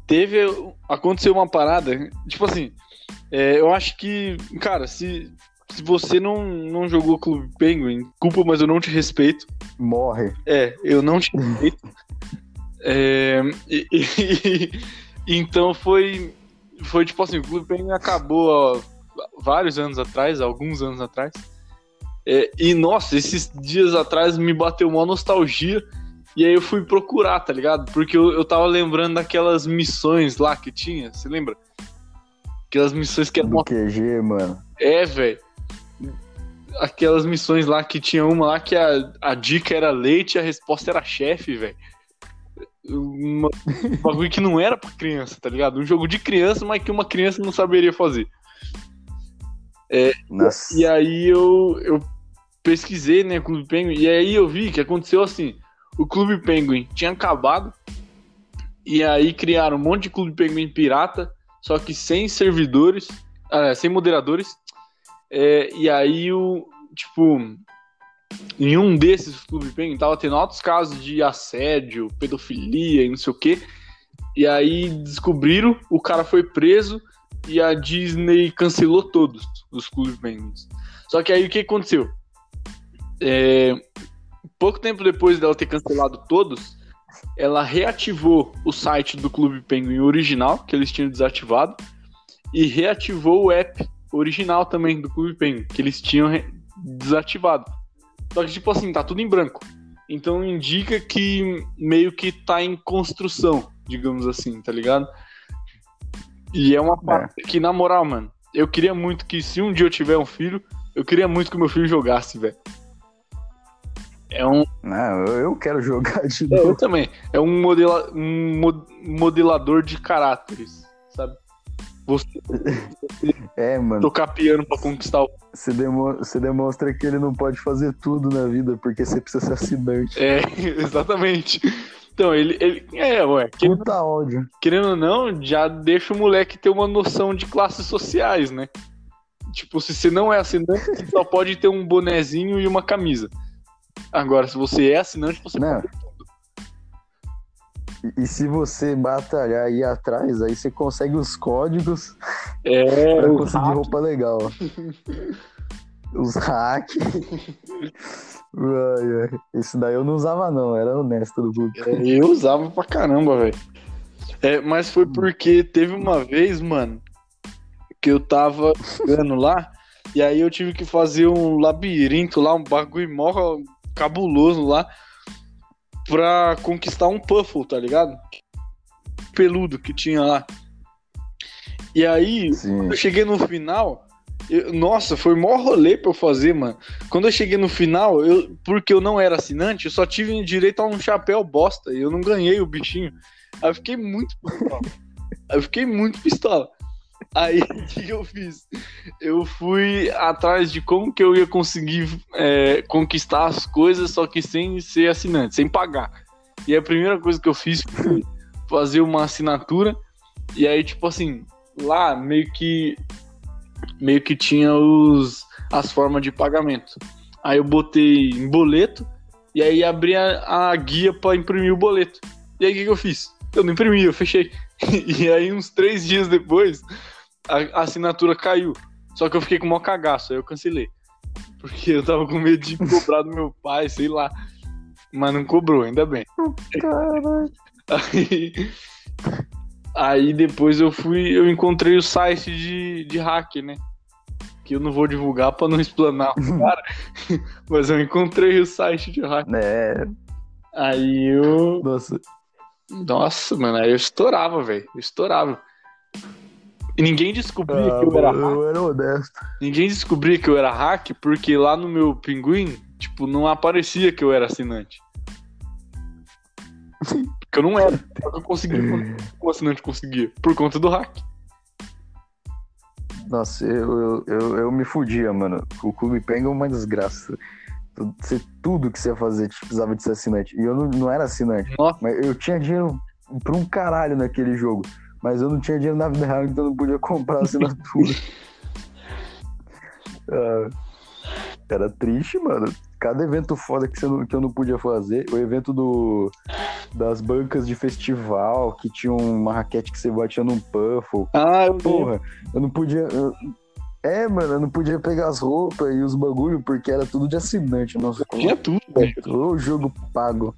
Teve, aconteceu uma parada, tipo assim, é, eu acho que, cara, se, se você não, não jogou Clube Penguin, culpa, mas eu não te respeito. Morre. É, eu não te respeito. *laughs* É, e- e- *laughs* então foi, foi tipo assim, o Clube Penguin acabou ó, vários anos atrás, alguns anos atrás. É, e nossa, esses dias atrás me bateu uma nostalgia. E aí eu fui procurar, tá ligado? Porque eu, eu tava lembrando daquelas missões lá que tinha, você lembra? Aquelas missões que eram Do QG, mano. é, velho. Aquelas missões lá que tinha uma lá que a, a dica era leite e a resposta era chefe, velho. Um *laughs* bagulho que não era pra criança, tá ligado? Um jogo de criança, mas que uma criança não saberia fazer. Nossa. E aí eu, eu pesquisei, né, Clube Penguin, e aí eu vi que aconteceu assim: o Clube Penguin tinha acabado, e aí criaram um monte de Clube Penguin pirata, só que sem servidores, ah, sem moderadores. É, e aí o. Tipo. Em um desses Clube Penguin tava tendo altos casos de assédio, pedofilia e não sei o quê. E aí descobriram, o cara foi preso e a Disney cancelou todos os Clube Penguins. Só que aí o que aconteceu? É, pouco tempo depois dela ter cancelado todos, ela reativou o site do Clube Penguin original, que eles tinham desativado, e reativou o app original também do Clube Penguin, que eles tinham desativado. Só que, tipo assim, tá tudo em branco. Então indica que meio que tá em construção, digamos assim, tá ligado? E é uma parte é. que, na moral, mano, eu queria muito que se um dia eu tiver um filho, eu queria muito que meu filho jogasse, velho. É um. Não, eu quero jogar de novo. É, eu também. É um, modela... um modelador de caráteres, sabe? Você, *laughs* é, mano. Tocar piano pra conquistar o. Você, demo... você demonstra que ele não pode fazer tudo na vida porque você precisa ser assinante. É, *laughs* exatamente. Então, ele. ele é, ué. Querendo, Puta ódio. Querendo ou não, já deixa o moleque ter uma noção de classes sociais, né? Tipo, se você não é assinante, você só pode ter um bonezinho e uma camisa. Agora, se você é assinante, você não. E, e se você batalhar aí atrás, aí você consegue os códigos é, *laughs* pra conseguir hack. roupa legal. *laughs* os hacks. Esse daí eu não usava, não, era honesto do Google. É, eu usava pra caramba, velho. É, mas foi porque teve uma vez, mano, que eu tava jogando lá, e aí eu tive que fazer um labirinto lá, um bagulho mó cabuloso lá, pra conquistar um Puffle, tá ligado? Peludo que tinha lá. E aí, Sim. quando eu cheguei no final, eu, nossa, foi mó rolê pra eu fazer, mano. Quando eu cheguei no final, eu, porque eu não era assinante, eu só tive direito a um chapéu bosta e eu não ganhei o bichinho. Aí eu fiquei muito pistola. *laughs* eu fiquei muito pistola. Aí, *laughs* o que eu fiz? Eu fui atrás de como que eu ia conseguir é, conquistar as coisas, só que sem ser assinante, sem pagar. E a primeira coisa que eu fiz foi fazer uma assinatura. E aí, tipo assim, lá meio que meio que tinha os as formas de pagamento. Aí eu botei em boleto e aí abri a, a guia para imprimir o boleto. E aí o que, que eu fiz? Eu não imprimi, eu fechei. *laughs* E aí uns três dias depois a, assinatura caiu. Só que eu fiquei com o maior cagaço, aí eu cancelei. Porque eu tava com medo de cobrar do meu pai, sei lá. Mas não cobrou, ainda bem. Caralho. Aí, aí depois eu fui, eu encontrei o site de, de hack, né? Que eu não vou divulgar pra não explanar o cara. *laughs* mas eu encontrei o site de hack. É. Aí eu. Nossa. Nossa, mano, aí eu estourava, velho. Eu estourava. E ninguém descobria ah, que eu era hack. Eu era honesto. Ninguém descobria que eu era hack porque lá no meu pinguim, tipo, não aparecia que eu era assinante. Porque eu não era. Só que eu consegui o *laughs* assinante conseguia. Por conta do hack. Nossa, eu, eu, eu, me fudia, mano. O clube pega uma desgraça. Você, tudo que você ia fazer precisava de ser assinante. E eu não, não era assinante. Nossa. Mas eu tinha dinheiro pra um caralho naquele jogo. Mas eu não tinha dinheiro na vida real, então eu não podia comprar assinatura. uh, *laughs* era triste, mano. Cada evento foda que, não, que eu não podia fazer. O evento do, das bancas de festival, que tinha uma raquete que você batia num puffle. Ah, eu Porra, eu não podia. Eu... É, mano, eu não podia pegar as roupas e os bagulho porque era tudo de assinante. Nossa, tinha tudo, velho. O jogo pago.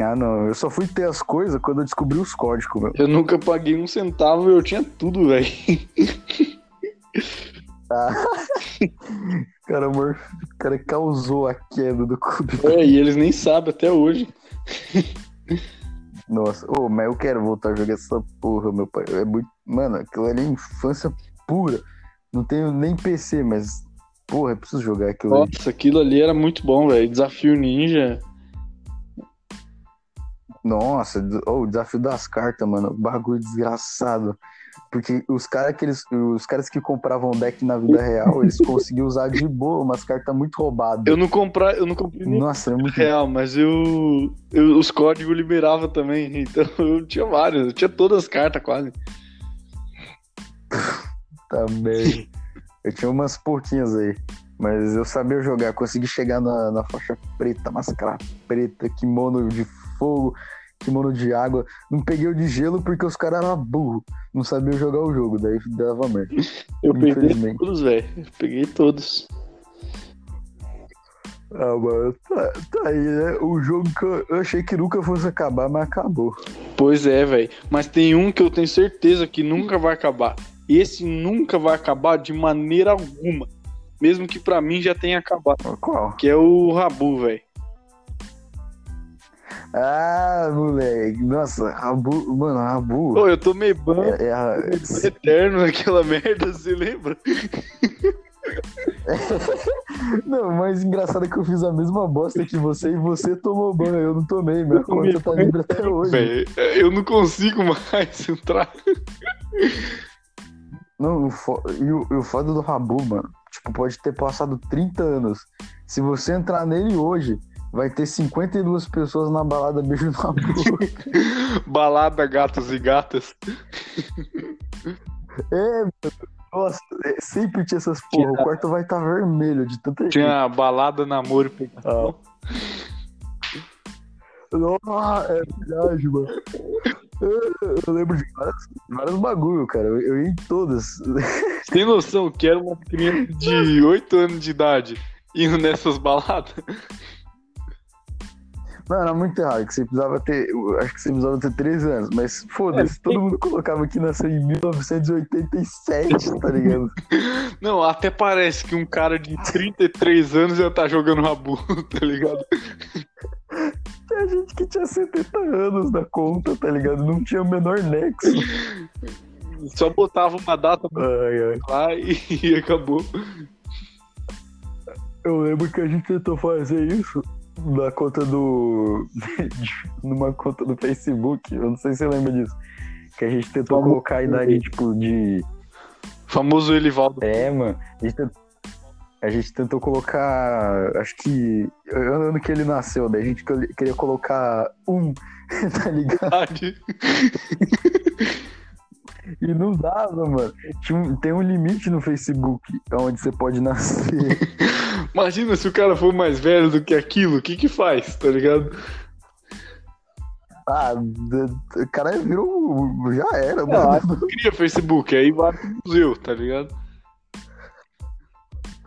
Ah, não. Eu só fui ter as coisas quando eu descobri os códigos, meu. Eu nunca paguei um centavo e eu tinha tudo, velho. *laughs* Ah. *laughs* cara, amor, o cara causou a queda do clube. É, e eles nem sabem até hoje. *laughs* Nossa, oh, mas eu quero voltar a jogar essa porra, meu pai. É muito. Mano, aquilo ali é infância pura. Não tenho nem PC, mas. Porra, eu preciso jogar aquilo Nossa, ali. Nossa, aquilo ali era muito bom, velho. Desafio Ninja. Nossa, oh, o desafio das cartas, mano. Bagulho desgraçado. Porque os, cara que eles, os caras que compravam deck na vida real, eles *laughs* conseguiam usar de boa umas cartas muito roubadas. Eu não comprar, eu não comprei Nossa, é muito real, mas eu, eu os códigos liberava também, *laughs* então eu tinha vários, eu tinha todas as cartas quase. Também. eu tinha umas pouquinhas aí. Mas eu sabia jogar, consegui chegar na, na faixa preta, máscara preta, kimono de fogo, kimono de água. Não peguei o de gelo porque os caras eram burro. Não sabiam jogar o jogo, daí dava merda. Eu peguei todos, velho. Peguei todos. Ah, mano, tá, tá aí, né? O jogo que eu, eu achei que nunca fosse acabar, mas acabou. Pois é, velho. Mas tem um que eu tenho certeza que nunca vai acabar. Esse nunca vai acabar de maneira alguma. Mesmo que pra mim já tenha acabado. Qual? Que é o Rabu, velho. Ah, moleque. Nossa, Rabu. Mano, Rabu. Pô, eu tomei banho É, é a- eterno naquela merda, você lembra? *laughs* Não, o mais engraçado é que eu fiz a mesma bosta que você e você tomou banho. Eu não tomei, minha Eu tomei conta tá livre até hoje. Velho, eu não consigo mais *laughs* entrar. Não, o fo... e, o, e o foda do Rabu, mano, tipo, pode ter passado 30 anos. Se você entrar nele hoje, vai ter 52 pessoas na balada beijo no Rabu. *laughs* Balada, gatos e gatas. *laughs* é, mano. Nossa, é, sempre tinha essas porra. O quarto vai estar vermelho de tanta gente. Tinha balada, namoro e pegação. Nossa, é verdade, mano. Eu, *laughs* eu lembro de vários, vários bagulho, cara. Eu, eu ia em todas. Tem noção que era uma criança de 8 anos de idade indo nessas baladas? Não, era muito errado, que você precisava ter. Acho que você precisava ter 13 anos, mas foda-se, É, todo tem- mundo colocava que nasceu em 1987, tá ligado? *laughs* Não, até parece que um cara de 33 anos já tá jogando Rabu, *laughs* tá ligado? Tinha gente que tinha 70 anos na conta, tá ligado? Não tinha o menor nexo. Só botava uma data Ai, ai. lá e, *laughs* e acabou. Eu lembro que a gente tentou fazer isso na conta do. *laughs* numa conta do Facebook. Eu não sei se você lembra disso. Que a gente tentou Vamos colocar a idade, tipo, de. Famoso Elivaldo. É, mano. A gente, tent- a gente tentou colocar. Acho que. O ano que ele nasceu, daí a gente queria- colocar um, *laughs* tá ligado? *laughs* E não dava, mano. Tem um limite no Facebook onde você pode nascer. Imagina se o cara for mais velho do que aquilo, o que que faz, tá ligado? Ah, o cara virou. Já era, Não, mano. Cria Facebook, aí vai pro museu, tá ligado?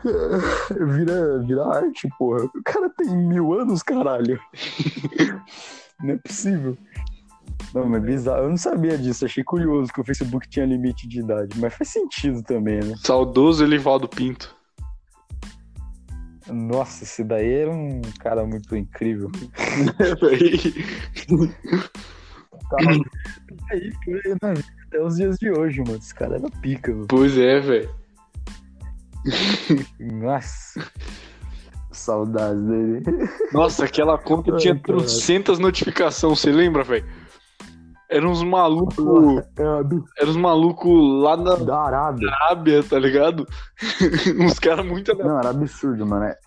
*laughs* Vira, vira arte, porra. O cara tem mil anos, caralho. *laughs* Não é possível. Não, mas é bizarro. Eu não sabia disso. Achei curioso que o Facebook tinha limite de idade. Mas faz sentido também, né? Saudoso Elivaldo Pinto. Nossa, esse daí era um cara muito incrível. Tava aí, aí até os dias de hoje, mano. Esse cara era pica, mano. pois é, velho. Nossa. Saudades dele. Nossa, aquela conta Ai, tinha caralho. trocentas notificações, você lembra, velho? Eram uns malucos. É Eram uns malucos lá na da Arábia. Arábia, tá ligado? *laughs* uns caras muito. Não, era absurdo, mano. É,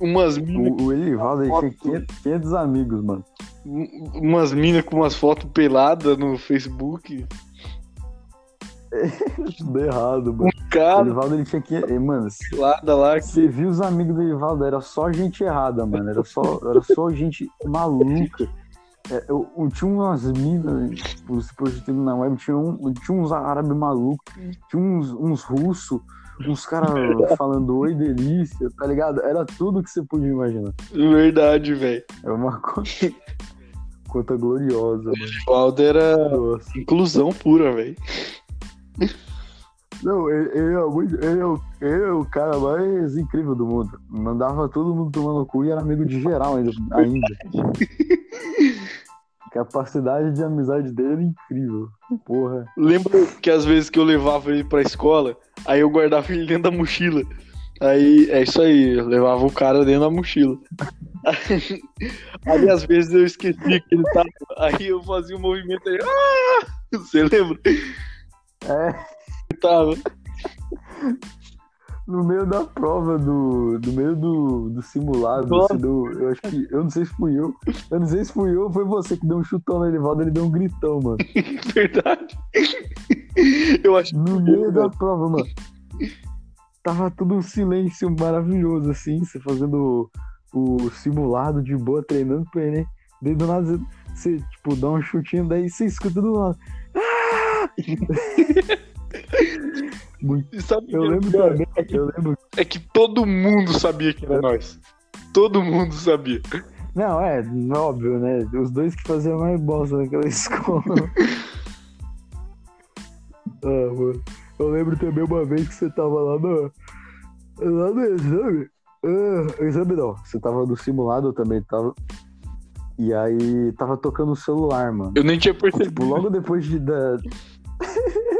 Umas minas O, o Elivaldo ele tinha 500, 500 amigos, mano. umas mina com umas fotos peladas no Facebook. *laughs* Tudo errado, mano. O Cara, Elivaldo ele tinha que. eh, Mano, se pelada lá. você viu os amigos do Elivaldo, era só gente errada, mano. Era só, era só gente maluca. *laughs* É, eu, eu tinha umas minas, tipo, se prostituindo na web, tinha, um, tinha uns árabes malucos, tinha uns, uns russos, uns caras *laughs* falando oi delícia, tá ligado? Era tudo que você podia imaginar. Verdade, velho. Era uma *laughs* conta, conta gloriosa, mano. Valdo era Nossa. inclusão pura, velho. Não, ele, ele é muito, ele, é o, ele é o cara mais incrível do mundo. Mandava todo mundo tomar no cu e era amigo de geral ainda. ainda. *laughs* A capacidade de amizade dele era incrível. Porra. Lembra que às vezes que eu levava ele pra escola, aí eu guardava ele dentro da mochila. Aí é isso aí, eu levava o cara dentro da mochila. *laughs* Aí às vezes eu esquecia que ele tava. Aí eu fazia um movimento aí. Ah! Você lembra? É, tava. no meio da prova, do, no meio do, do simulado, deu, eu acho que. Eu não sei se fui eu. Eu não sei se fui eu ou foi você que deu um chutão no Elivaldo, ele deu um gritão, mano. *laughs* Verdade. Eu acho No meio da prova, mano. Tava tudo um silêncio maravilhoso, assim, você fazendo o, o simulado de boa, treinando pro Enem. Daí do nada você, você, tipo, dá um chutinho, daí você escuta do lado. Ah! *laughs* Muito. E sabe que Eu é lembro pior? também, eu lembro. É que todo mundo sabia que era nós. todo mundo sabia. Não, é, óbvio, né? Os dois que faziam mais bosta naquela *laughs* escola. ah, mano. Eu lembro também uma vez que você tava lá no. Lá no exame. Ah, exame não. Você tava no simulado, eu também tava. E aí tava tocando o celular, mano. Eu nem tinha percebido. Tipo, logo depois de, da. *laughs*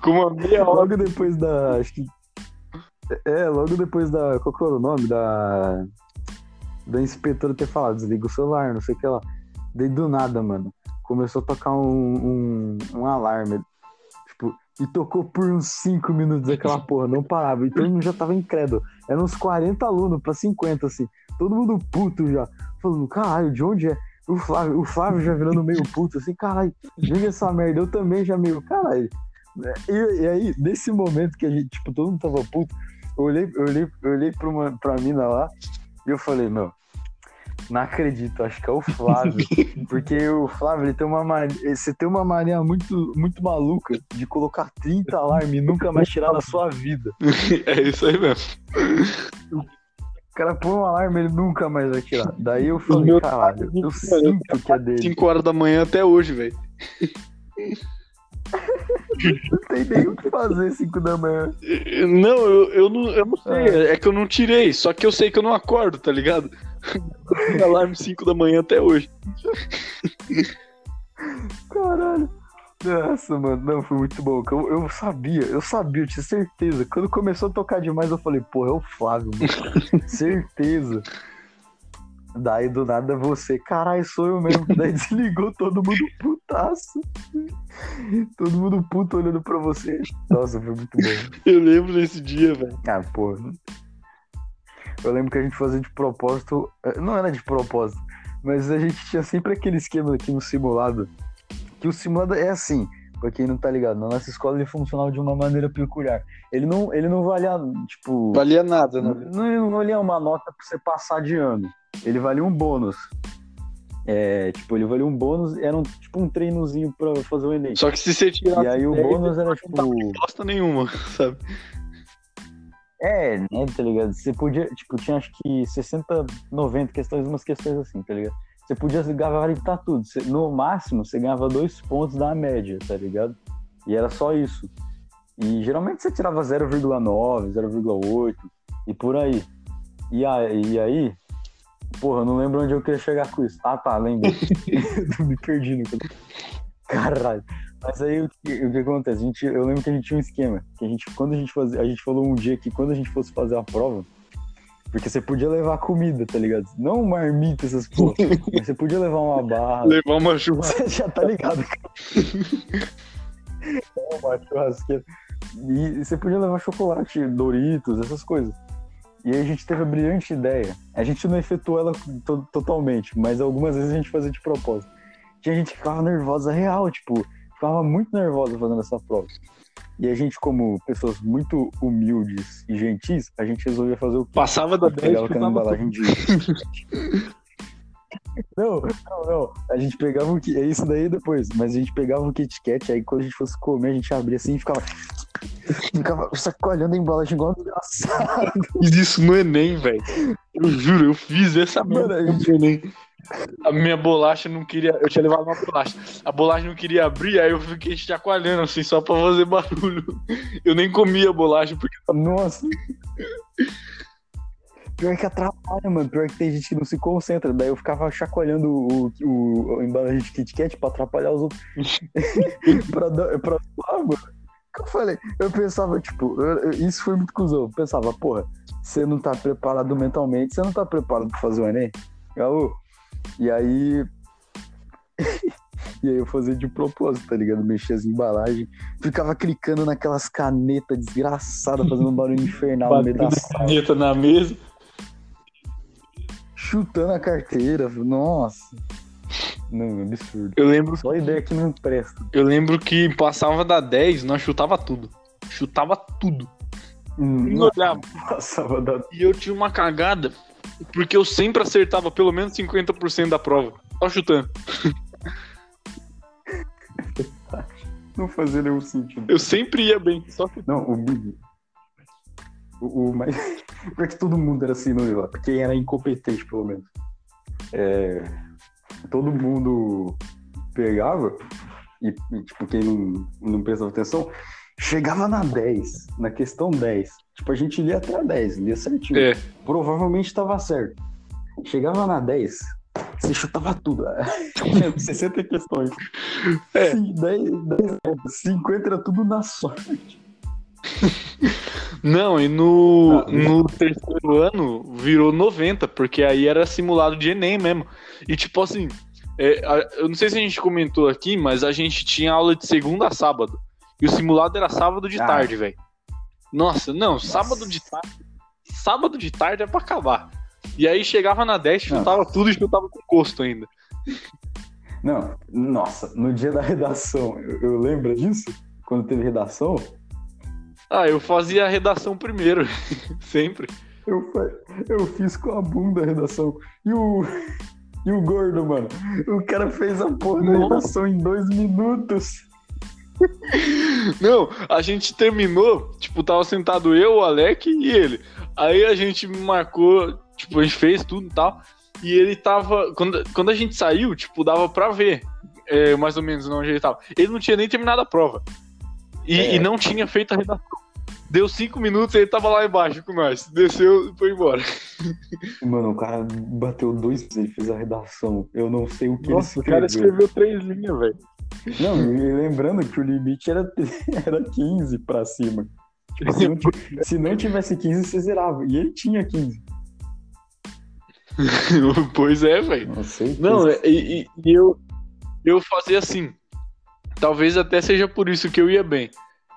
Ficou uma meia *laughs* hora. Logo depois da. Acho que. É, logo depois da. Qual que era o nome? Da. Da inspetora ter falado, desliga o celular, não sei o que lá. Daí do nada, mano. Começou a tocar um, um, um alarme. Tipo, e tocou por uns 5 minutos aquela porra, não parava. E todo mundo já tava incrédulo. Eram uns 40 alunos pra 50, assim. Todo mundo puto já. Falando, caralho, de onde é? O Flávio, o Flávio já virando meio puto, assim, caralho, liga essa merda. Eu também já meio, caralho. E, e, aí, nesse momento que a gente, tipo, todo mundo tava puto, eu olhei, eu olhei, eu olhei pra, uma, pra mina lá e eu falei, meu, não acredito, acho que é o Flávio. *laughs* porque o Flávio, ele tem uma mania, você tem uma mania muito, muito maluca de colocar 30 alarmes e nunca mais tirar da sua vida. *laughs* É isso aí mesmo. O cara põe um alarme, ele nunca mais vai tirar. Daí eu falei, caralho, eu sinto que é dele. 5 horas da manhã até hoje, velho. *laughs* Não tem nem o que fazer 5 da manhã. Não, eu, eu, não, eu não sei. É. é que eu não tirei. Só que eu sei que eu não acordo, tá ligado? *laughs* Alarme 5 da manhã até hoje. Caralho. Nossa, mano, não, foi muito bom. Eu, eu sabia, eu sabia, eu tinha certeza. Quando começou a tocar demais, eu falei, pô, é o Flávio, mano. *laughs* certeza. Daí do nada você, caralho, sou eu mesmo. *laughs* Daí desligou todo mundo putaço. Todo mundo puto olhando pra você. Nossa, foi muito bom. Eu lembro desse dia, velho. Ah, pô. Eu lembro que a gente fazia de propósito. Eh, não era de propósito, mas a gente tinha sempre aquele esquema aqui no simulado. Que o simulado é assim, pra quem não tá ligado, na nossa escola ele funcionava de uma maneira peculiar. Ele não, ele não valia, tipo. Valia nada, né? Não, não valia uma nota pra você passar de ano ele valia um bônus. É, tipo, ele valia um bônus, era um, tipo um treinozinho pra fazer o Enem. Só que se você tirar. E aí o bônus era tipo. Não bosta nenhuma, sabe? É, né, tá ligado? Você podia, tipo, tinha acho que 60, 90 questões, umas questões assim, tá ligado? Você podia gabaritar tudo. Você, no máximo, você ganhava dois pontos da média, tá ligado? E era só isso. E geralmente você tirava 0,9, 0,8 e por aí. E aí, e aí Porra, eu não lembro onde eu queria chegar com isso. Ah, tá, lembro. *laughs* Me perdi no Caralho. Mas aí o que, o que acontece? A gente, eu lembro que a gente tinha um esquema. Que a gente, quando a gente fazia, a gente falou um dia que quando a gente fosse fazer a prova, porque você podia levar comida, tá ligado? Não marmita, essas porra. mas você podia levar uma barra. Levar uma churrasqueira. Você já tá ligado, cara. *laughs* uma churrasqueira. E você podia levar chocolate, Doritos, essas coisas. E aí a gente teve a brilhante ideia. A gente não efetuou ela to totalmente, mas algumas vezes a gente fazia de propósito. Tinha gente que ficava nervosa real, tipo, ficava muito nervosa fazendo essa prova. E a gente, como pessoas muito humildes e gentis, a gente resolvia fazer o quê? Passava da 10 Pegava aquela embalagem de... Não, não, não. A gente pegava o que. É isso daí depois. Mas a gente pegava o Kit Kat, aí quando a gente fosse comer, a gente abria assim e ficava. Ficava sacolhando a embalagem igual desgraçado. Fiz isso no Enem, velho. Eu juro, eu fiz essa merda no Enem. A minha bolacha não queria. Eu tinha levado uma bolacha. A bolacha não queria abrir, aí eu fiquei chacoalhando assim, só pra fazer barulho. Eu nem comia a bolacha porque. Nossa! Pior que atrapalha, mano. Pior que tem gente que não se concentra. Daí eu ficava chacoalhando o, o, o embalagem de Kit Kat pra atrapalhar os outros. *laughs* pra, dar, pra zoar, mano. Eu falei, eu pensava, tipo, eu, eu, isso foi muito cuzão. Eu pensava, porra, você não tá preparado mentalmente, você não tá preparado pra fazer o Enem? Gaú. E aí. *laughs* e aí eu fazia de propósito, tá ligado? Mexia as embalagens, ficava clicando naquelas canetas desgraçadas, fazendo um barulho infernal no meio da sala. caneta na mesa chutando a carteira. Nossa. Não, absurdo. Eu lembro. Só ideia que não presta. Eu lembro que passava da 10, nós chutava tudo. Chutava tudo. Hum, Nem olhava. *laughs* Passava da. E eu tinha uma cagada, porque eu sempre acertava pelo menos 50% da prova. Só chutando. *laughs* não fazia nenhum sentido. Eu sempre ia bem, só que. Não, o, o, o mais. *laughs* Porque todo mundo era assim no lá, quem era incompetente, pelo menos. É, todo mundo pegava e, e, tipo, quem não, não prestava atenção, chegava na 10, na questão 10. Tipo, a gente lia até a 10, lia certinho. É. Provavelmente estava certo. Chegava na 10, você chutava tudo. *laughs* 60 questões. É. Sim, 10, 10, 50 era tudo na sorte. Não, e no, Ah, no terceiro ano virou 90, porque aí era simulado de Enem mesmo. E tipo assim, é, eu não sei se a gente comentou aqui, mas a gente tinha aula de segunda a sábado. E o simulado era sábado de Ah. tarde, velho. Nossa, não, sábado de tarde. Sábado de tarde é pra acabar. E aí chegava na 10, chutava tudo e chutava com gosto ainda. Não, nossa, no dia da redação, eu, eu lembro disso? Quando teve redação, Ah, eu fazia a redação primeiro, *laughs* sempre. eu, eu fiz com a bunda a redação. E o, e o gordo, mano, o cara fez a porra da Nossa. redação em dois minutos. *laughs* Não, a gente terminou, tipo, tava sentado eu, o Alec e ele. Aí a gente marcou, tipo, a gente fez tudo e tal. E ele tava. Quando, quando a gente saiu, tipo, dava pra ver é, mais ou menos onde ele tava. Ele não tinha nem terminado a prova. E, É. e não tinha feito a redação. Deu cinco minutos e ele tava lá embaixo com nós. Desceu e foi embora. Mano, o cara bateu dois, ele fez a redação. Eu não sei o que Nossa, o ele cara escreveu. escreveu três linhas, velho. Não, e lembrando que o limite era, *laughs* era 15 pra cima. Tipo, se, não, *laughs* se não tivesse 15, você zerava. E ele tinha 15. *laughs* pois é, velho. Não sei. Não, é, e, e- e eu, eu fazia assim. Talvez até seja por isso que eu ia bem.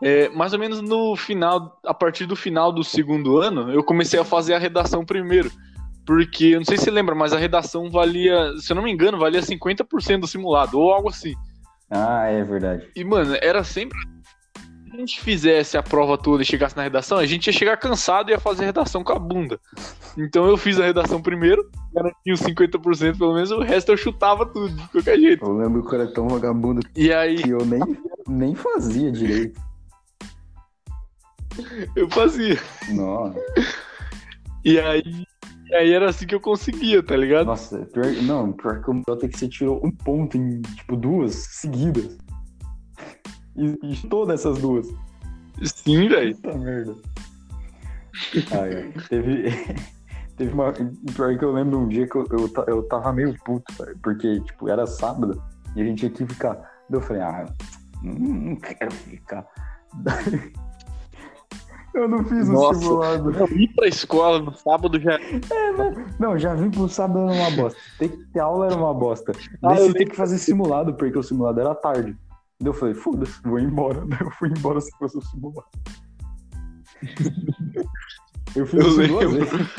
É, mais ou menos no final, a partir do final do segundo ano, eu comecei a fazer a redação primeiro. Porque, eu não sei se você lembra, mas a redação valia, se eu não me engano, valia 50% do simulado, ou algo assim. Ah, é verdade. E, mano, era sempre. Se a gente fizesse a prova toda e chegasse na redação, a gente ia chegar cansado e ia fazer a redação com a bunda. Então eu fiz a redação primeiro, garanti os 50% pelo menos, o resto eu chutava tudo, de qualquer jeito. Eu lembro que eu era tão vagabundo E aí que eu nem, nem fazia direito. Eu fazia. Nossa, E aí, aí era assim que eu conseguia, tá ligado? nossa pior, não, pior que o meu até que você tirou um ponto em, tipo, duas seguidas. E, e todas essas duas. Sim, velho. Puta merda. Ai. Teve, *laughs* teve uma. Pior que eu lembro um dia que eu, eu, eu tava meio puto, velho, porque, tipo, era sábado e a gente tinha que ficar. Daí eu falei, ah, não, não quero ficar. Daí, *laughs* eu não fiz o Nossa. simulado. Eu ir pra escola no sábado já. Não, já vim pro sábado era uma bosta. Ter que ter aula era uma bosta. Ah, Daí tem que fazer simulado, porque o simulado era tarde. Daí eu falei, foda-se, vou embora. *laughs* Daí eu fui embora se fosse o simulado. *laughs* Eu fiz Eu isso duas lembro. vezes.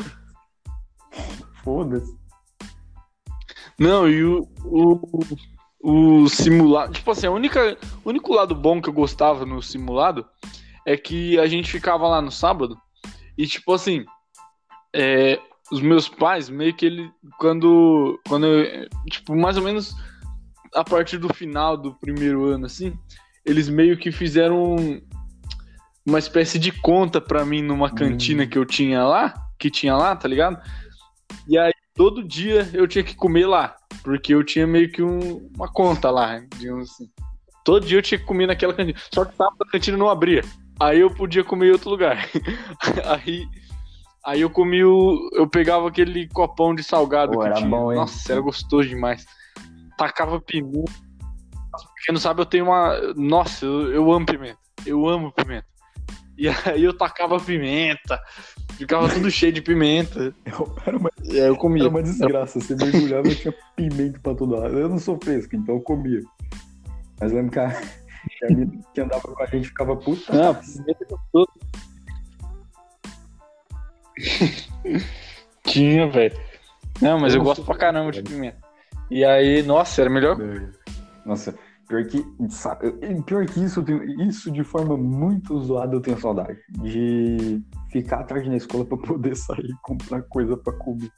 Foda-se. Não, e o, o, o simulado. Tipo assim, a única, o único lado bom que eu gostava no simulado é que a gente ficava lá no sábado e, tipo assim, é, os meus pais, meio que ele. Quando. Quando eu. Tipo, mais ou menos a partir do final do primeiro ano, assim, eles meio que fizeram uma espécie de conta pra mim numa cantina que eu tinha lá, que tinha lá, tá ligado? E aí todo dia eu tinha que comer lá, porque eu tinha meio que um- uma conta lá, digamos assim. Todo dia eu tinha que comer naquela cantina. Só que sábado a cantina não abria. Aí eu podia comer em outro lugar. *laughs* aí, aí eu comi o. Eu pegava aquele copão de salgado Pô, que era tinha. bom, hein? Nossa, era gostoso demais. Tacava pimenta. Quem não sabe, eu tenho uma. Nossa, eu, eu amo pimenta. Eu amo pimenta. E *laughs* aí eu tacava pimenta. Ficava tudo cheio de pimenta. Era uma, E aí eu comia. era uma desgraça. Você mergulhava e tinha pimenta pra todo lado. Eu não sou fresco, então eu comia. Mas lembro que a, que a menina que andava com a gente ficava puta. É gostoso. *laughs* Tinha, velho. Não, mas Eu eu, não gosto pra caramba de pimenta. E aí, nossa, era melhor. Nossa, pior que, pior que isso, eu tenho, isso de forma muito zoada eu tenho saudade. De ficar tarde na escola pra poder *laughs* sair e comprar coisa pra comer.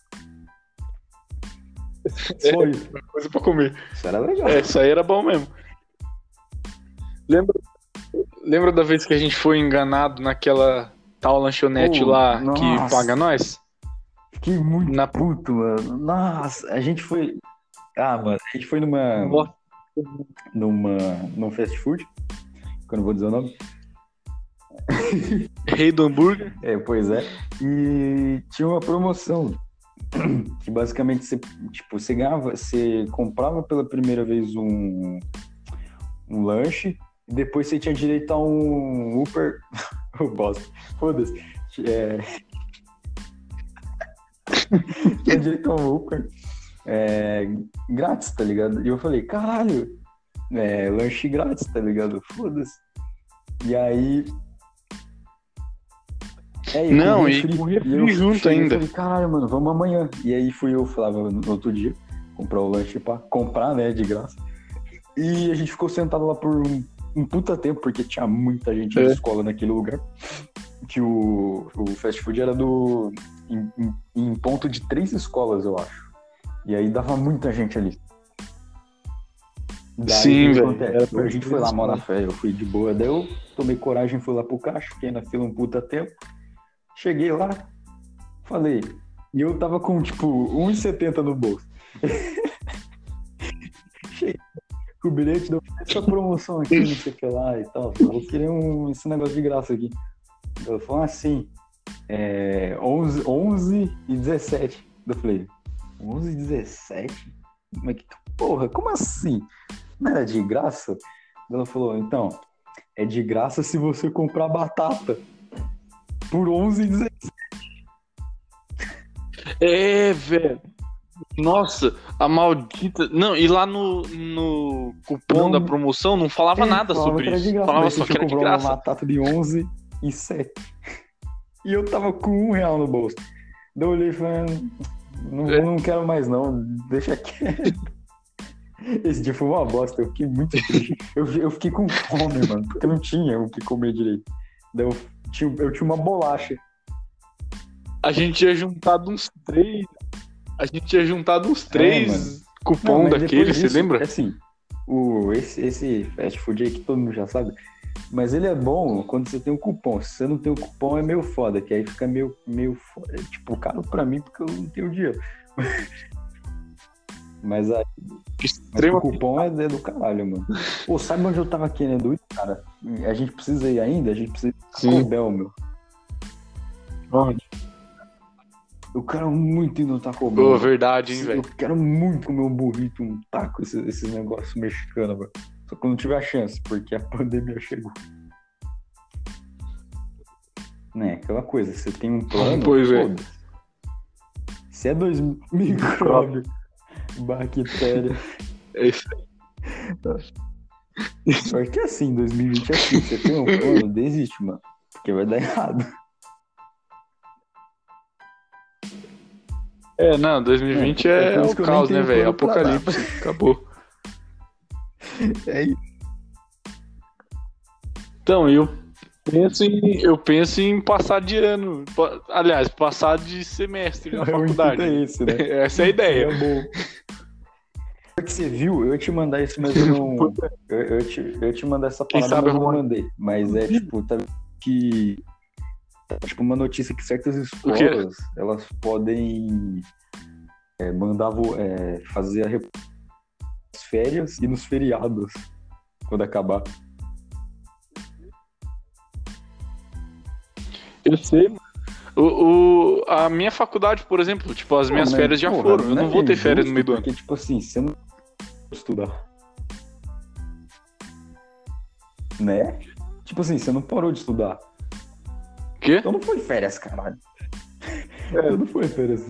Só isso. Coisa pra comer. Isso era legal. É, isso aí era bom mesmo. Lembra, lembra da vez que a gente foi enganado naquela tal lanchonete Pô, lá nossa. que paga nós? Fiquei muito Na- puto, mano. Nossa, a gente foi. Ah, mano, a gente foi numa. Nossa. numa. num fast food. Que eu não vou dizer o nome. *laughs* Rei do hambúrguer. É, pois é. E tinha uma promoção. *clears throat* Que basicamente você, tipo, você ganhava, você comprava pela primeira vez um, um lanche depois você tinha direito a um Uber. *laughs* O bosta. Foda-se. É... *laughs* tinha direito a um Uber é, grátis, tá ligado? E eu falei, caralho, é, lanche grátis, tá ligado? Foda-se. E aí. É, Não, e eu junto ainda. Falei, caralho, mano, vamos amanhã. E aí fui eu, falava no outro dia, comprar o lanche pra comprar, né, de graça. E a gente ficou sentado lá por um, puta tempo, porque tinha muita gente É. de escola naquele lugar. Que o, o fast food era do. Em, em- em ponto de três escolas, eu acho. E aí dava muita gente ali. Daí, Sim, velho, A gente foi lá na escolas. fé, eu fui de boa. Daí eu tomei coragem, fui lá pro caixa, fiquei na fila um puta tempo. Cheguei lá, falei. E eu tava com, tipo, 1,70 no bolso. *laughs* O bilhete, deu essa promoção aqui, não sei o que lá e tal. Eu querer um, esse negócio de graça aqui. Eu falei assim, é, 11, 11 e 17. Eu falei, 11 e 17? Mas que porra, como assim? Não era de graça? Ela falou, então, é de graça se você comprar batata. Por 11 e 17. É, velho. Nossa, a maldita. Não, e lá no, no cupom Não- da promoção não falava É, nada falava sobre isso. Falava só que era de graça. uma batata de 11 e 7. E eu tava com um real no bolso. Daí eu olhei e falei, não, É. não quero mais não, deixa quieto. *laughs* Esse dia foi uma bosta, eu fiquei muito triste. Eu, eu fiquei com fome, mano, porque não tinha o que comer direito. Daí eu tinha, eu tinha uma bolacha. A gente tinha juntado uns três. A gente tinha juntado uns três É, cupom daquele, você lembra? Assim, o, esse, esse fast food aí que todo mundo já sabe, mas ele é bom quando você tem um cupom. Se você não tem o cupom, é meio foda, que aí fica meio, meio foda. É, tipo, caro pra mim porque eu não tenho dinheiro. *laughs* Mas, aí, mas o cupom é, é do caralho, mano. Pô, sabe onde eu tava querendo ir, cara? A gente precisa ir ainda? A gente precisa ir Sim. Bell, meu. Eu quero muito ir no Taco Bell. Pô, verdade, hein, Eu velho. quero muito comer um burrito, um taco, esses, esses negócios mexicanos, velho. Só que eu não tive a chance, porque a *laughs* pandemia chegou. Né, aquela coisa, você tem um plano. *laughs* Pois é. Se é dois micróbio, *laughs* bactéria. É isso. Só que assim, 2020 é assim, você tem um plano, desiste, mano. Porque vai dar errado. É, não, 2020 É, é, é isso o caos, né, velho? Apocalipse. Acabou. *laughs* É isso. Então, eu penso em, eu penso em passar de ano. Aliás, passar de semestre na intuito faculdade. é esse, né? *laughs* Essa é a ideia. É bom. que você viu, eu ia te mandar isso, mas eu não. *laughs* Eu, eu, ia te, eu te mandar essa parada, sabe mas eu não mandei. Mas é tipo, tá que. Tipo, uma notícia que certas escolas elas podem é, mandar é, fazer a rep- nas férias e nos feriados quando acabar. Eu sei, mano. O, o- a minha faculdade, por exemplo, tipo, as minhas férias já porra, foram. Eu é não vou ter férias no meio do ano. Porque, tipo assim, você não estudar. Né? Tipo assim, você não parou de estudar. Quê? Então não foi férias, caralho. É. Não foi férias.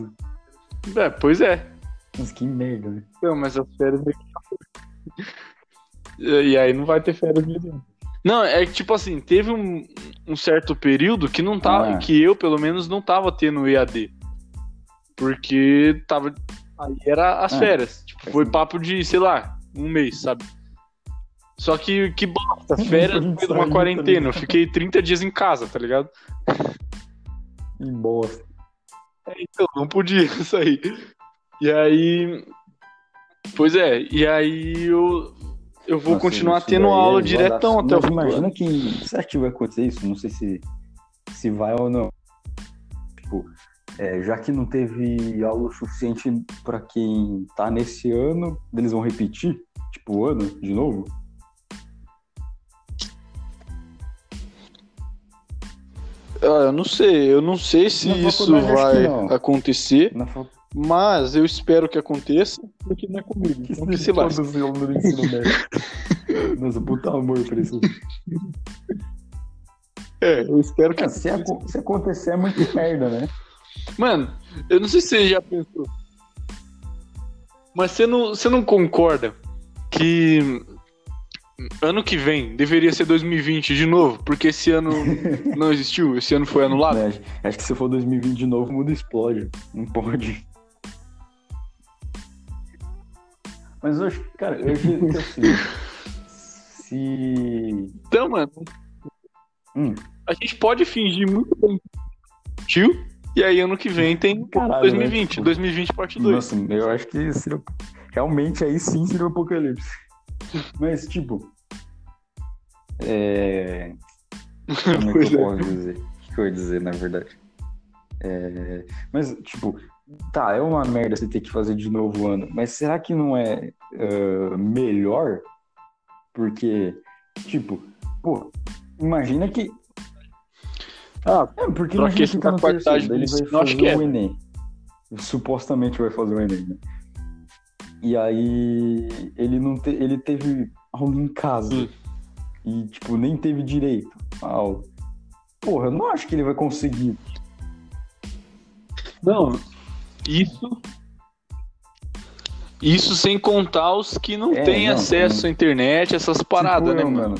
É, pois é. Mas que merda, né? Não, mas as férias que já foram. E aí não vai ter férias mesmo. Não, é que tipo assim, teve um, um certo período que não tava, Ah. que eu pelo menos não tava tendo EAD. Porque tava aí era as Ah, férias. Tipo, foi papo de, sei lá, um mês, sabe? Só que que bosta, férias no meio de uma quarentena. Eu ligado? fiquei 30 dias em casa, tá ligado? Que bosta. Então, não podia *laughs* sair. E aí. Pois é, e aí eu, eu vou Nossa, continuar tendo é aula zoadaço. diretão até o do Imagina que. Será que vai acontecer isso? Não sei se, se vai ou não. Tipo, é, já que não teve aula suficiente para quem tá nesse ano, eles vão repetir, tipo, o ano de novo? Eu não sei, eu não sei se Na isso vai acontecer, mas eu espero que aconteça, porque não é comigo. que Então que se lasque. Nossa, puta amor pra isso. É, eu espero que Cara, se, aco- se acontecer é muito merda, né? Mano, eu não sei se você já pensou. Mas você não, você não concorda que ano que vem deveria ser 2020 de novo? Porque esse ano *laughs* não existiu, esse ano foi anulado. Né, Acho que se for 2020 de novo, o mundo explode. Não pode. Mas acho, cara, eu acho que assim. *laughs* Se. Então, mano, Hum, a gente pode fingir muito bem existiu, e aí ano que vem tem Caralho, 2020, né? Tipo, 2020 parte 2. nossa, eu acho que seria. Realmente aí sim seria o apocalipse. *laughs* Mas, tipo. É. *laughs* Como é que eu é. posso dizer? O que eu ia dizer, na verdade? É, Mas, tipo, tá, é uma merda você ter que fazer de novo o ano, mas será que não é ah, melhor? Porque, tipo, pô, imagina que. Ah, É, porque imagina que tá no qualidade terceiro, ele vai fazer que é. o Enem. Supostamente vai fazer o Enem, né? E aí ele não te, ele teve aula em casa. Hum. E, tipo, nem teve direito à aula. Porra, eu não acho que ele vai conseguir. Não, isso. Isso sem contar os que não É, têm não, acesso não. à internet, essas paradas, Tipo né, eu, mano?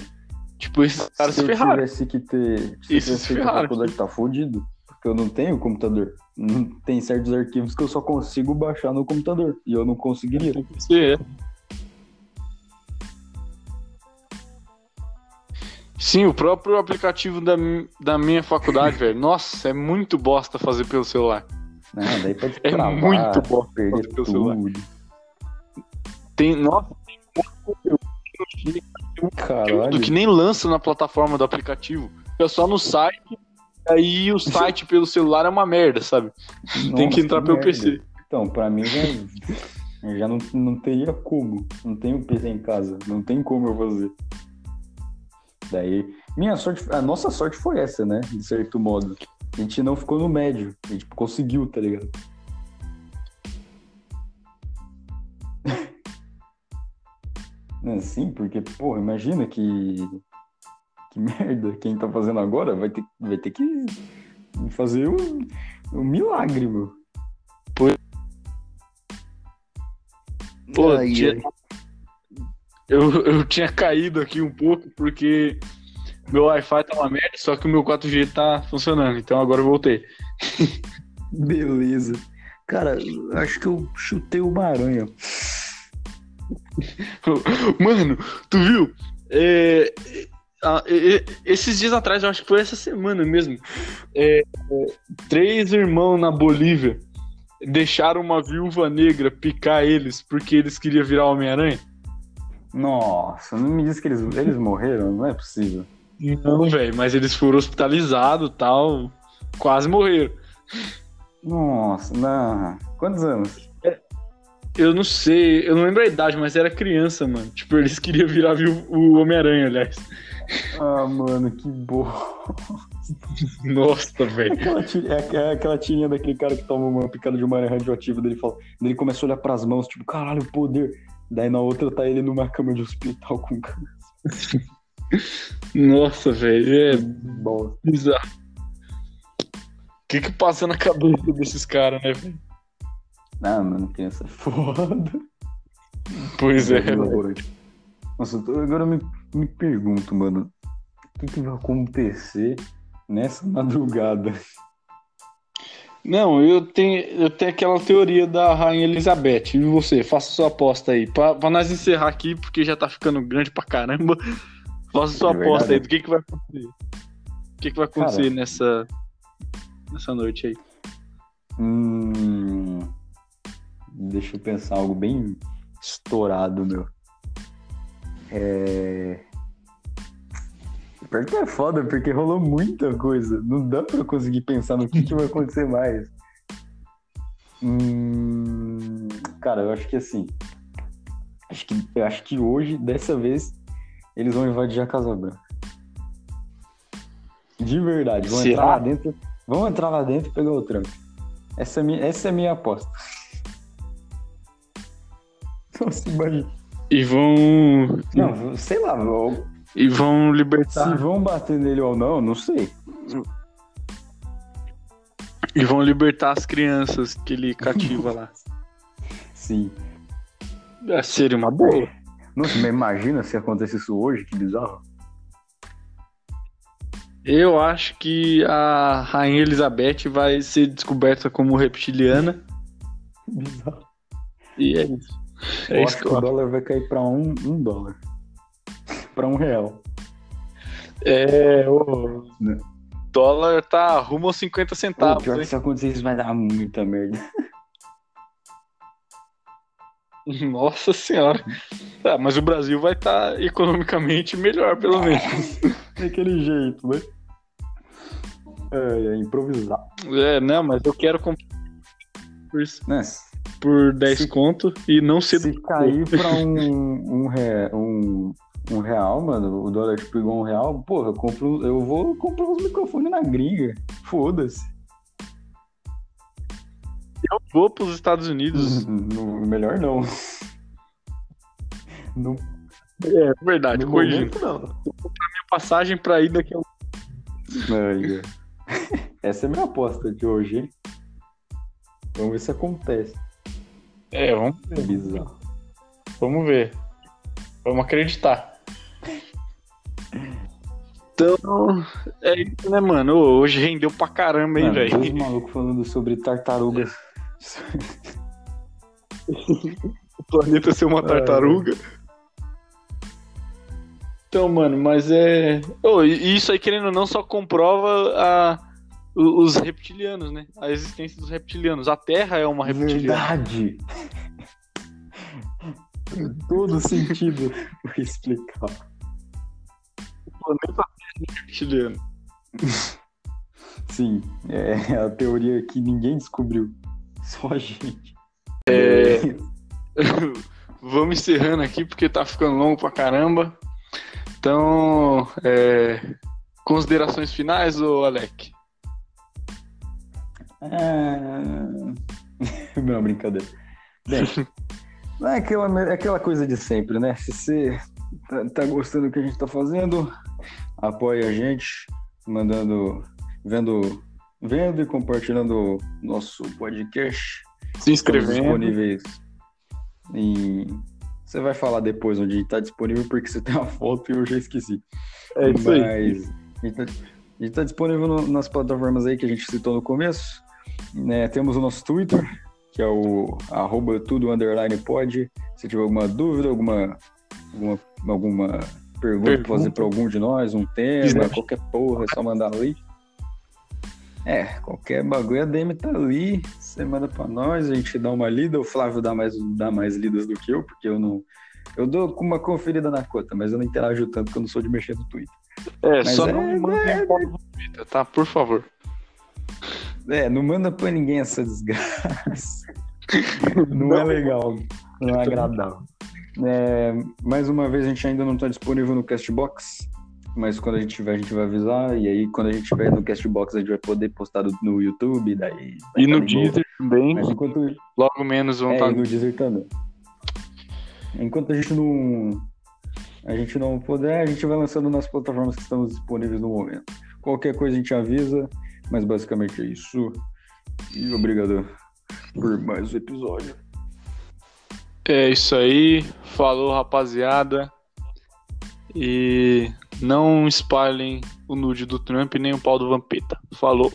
Tipo, esses caras se se eu ferraram. tivesse que ter. Se eu Isso, tivesse se feito a ferraram. faculdade, tá fudido. Porque eu não tenho computador. Não tem certos arquivos que eu só consigo baixar no computador. E eu não conseguiria. É. Sim, o próprio aplicativo da, da minha faculdade, *laughs* velho. Nossa, é muito bosta fazer pelo celular. Ah, daí pode É travar, muito bosta perder fazer pelo celular. tudo. Tem, nossa, tem muito conteúdo não que nem lança na plataforma do aplicativo. É só no site. Aí o *laughs* site pelo celular é uma merda, sabe? tem que Nossa, entrar pelo merda. PC. Então, pra mim já, já não, não teria como. Não tenho PC em casa. Não tem como eu fazer. Daí, minha sorte, a nossa sorte foi essa, né? De certo modo. A gente não ficou no médio. A gente conseguiu, tá ligado? *laughs* Sim, porque, porra, imagina que. Que merda. Quem tá fazendo agora vai ter, vai ter que fazer um, um milagre, meu. Pô, Ai, tinha- ai. Eu, eu tinha caído aqui um pouco porque meu Wi-Fi tá uma merda, só que o meu 4G tá funcionando, então agora eu voltei. Beleza. Cara, acho que eu chutei uma aranha. *laughs* Mano, tu viu? É, ah, e- esses dias atrás, eu acho que foi essa semana mesmo. é, é, três irmãos na Bolívia deixaram uma viúva negra picar eles porque eles queriam virar Homem-Aranha. Nossa, não me diz que eles, eles morreram, não é possível. Não, velho, mas eles foram hospitalizados tal, quase morreram. Nossa, não. Quantos anos? Eu não sei, eu não lembro a idade, mas era criança, mano. Tipo, eles queriam virar o Homem-Aranha, aliás. Ah, mano, que boa. *laughs* Nossa, velho. Ti- é, é aquela tirinha daquele cara que toma uma picada de uma aranha radioativa, dele fala, daí ele começa a olhar pras mãos, tipo, caralho, poder. Daí na outra tá ele numa cama de hospital com câncer. *laughs* Nossa, velho, é Bosta. bizarro. O que que passa na cabeça desses caras, né, velho? Ah, mano, criança é foda. Pois é. Nossa, eu tô- agora eu me, me pergunto, mano, o que, que vai acontecer nessa *laughs* madrugada? Não, eu tenho, eu tenho aquela teoria da Rainha Elizabeth. E você, faça sua aposta aí. Pra, pra nós encerrar aqui, porque já tá ficando grande pra caramba. Faça sua É aposta aí do que, que vai acontecer. O que, que vai acontecer Cara. nessa, nessa noite aí? Hum, deixa eu pensar algo bem estourado, meu. É... Pior que é foda, porque rolou muita coisa. Não dá pra conseguir pensar no que, que vai acontecer *laughs* mais. Hum, cara, eu acho que assim. Acho que, eu acho que hoje, dessa vez, eles vão invadir a Casa Branca. De verdade. Vão Será? entrar lá dentro. Vão entrar lá dentro e pegar o Trump. Essa é minha, essa é a minha aposta. *laughs* Nossa, imagina. E vão. Não, sei lá, eu- E vão se libertar. vão bater nele ou não, não sei. E vão libertar as crianças que ele cativa lá. *laughs* Sim. É, seria uma boa. Nossa, mas imagina se acontece isso hoje, que bizarro. Eu acho que a Rainha Elizabeth vai ser descoberta como reptiliana. *laughs* Bizarro. E é isso. É eu acho que o dólar vai cair pra um, um dólar. *laughs* pra um real. É, o Né? dólar tá rumo aos 50 Pô, centavos. pior que se acontecer isso vai dar muita merda. *laughs* Nossa senhora. Tá, mas o Brasil vai estar economicamente melhor, pelo menos. *laughs* Daquele jeito, né? É, é improvisar. É, não, mas eu quero comprar por, Né? Por 10 Se- conto e não ser Se cair pra *laughs* um, um, re- um, um real, mano, o dólar tipo igual um real, porra, eu, compro, eu vou comprar uns microfones na gringa. Foda-se. Eu vou pros Estados Unidos. *laughs* No- melhor não. No, É verdade, no momento, não. Minha passagem pra ir daqui a um. *laughs* Essa é a minha aposta de hoje, hein? Vamos ver se acontece. É, vamos, É bizarro. vamos ver. Vamos acreditar. Então, é isso, né, mano? Hoje rendeu pra caramba, hein, velho? dois malucos falando sobre tartarugas. *laughs* O planeta ser uma tartaruga. Então, mano, mas é. E isso aí, querendo ou não, só comprova a... os reptilianos, né? A existência dos reptilianos. A Terra é uma reptiliana. Verdade. Todo sentido explicar. O planeta Terra é reptiliano. *laughs* Sim, é a teoria que ninguém descobriu. Só a gente. *laughs* Vamos encerrando aqui porque tá ficando longo pra caramba. Então, é, considerações finais, ô Alec? Ah... *laughs* Não, brincadeira. Bem, *laughs* é aquela, é aquela coisa de sempre, né? Se você tá, tá gostando do que a gente tá fazendo, apoie a gente, mandando, vendo, vendo e compartilhando nosso podcast. Se inscrevendo. disponíveis em... Você vai falar depois onde está disponível, porque você tem uma foto e eu já esqueci. É isso aí. Mas a gente tá, a gente tá disponível no- nas plataformas aí que a gente citou no começo. Né? temos o nosso Twitter, que é o arroba tudo underline pod. Se tiver alguma dúvida, alguma, alguma, alguma pergunta, Pergunta. pra fazer para algum de nós, um tema, Quiser. qualquer porra, é só mandar ali. É, qualquer bagulho, a DM tá ali, você manda pra nós, a gente dá uma lida, o Flávio dá mais, dá mais lidas do que eu, porque eu não. Eu dou com uma conferida na conta, mas eu não interajo tanto porque eu não sou de mexer no Twitter. É, Mas só é- não me mandem é- foto do Twitter, tá? Por favor. É, não manda pra ninguém essa desgraça. *laughs* Não é legal, não é agradável. É, mais uma vez, a gente ainda não está disponível no Castbox, mas quando a gente tiver, a gente vai avisar. E aí, quando a gente tiver no Castbox, a gente vai poder postar no- YouTube. Daí E tá no. Deezer também. Mas enquanto, Logo menos vão é, estar. e no Deezer também. Enquanto a gente não. A gente não puder, a gente vai lançando nas plataformas que estamos disponíveis no momento. Qualquer coisa a gente avisa, mas basicamente é isso. E obrigado por mais um episódio. É isso aí. Falou, rapaziada. E não espalhem o nude do Trump nem o pau do Vampeta. Falou.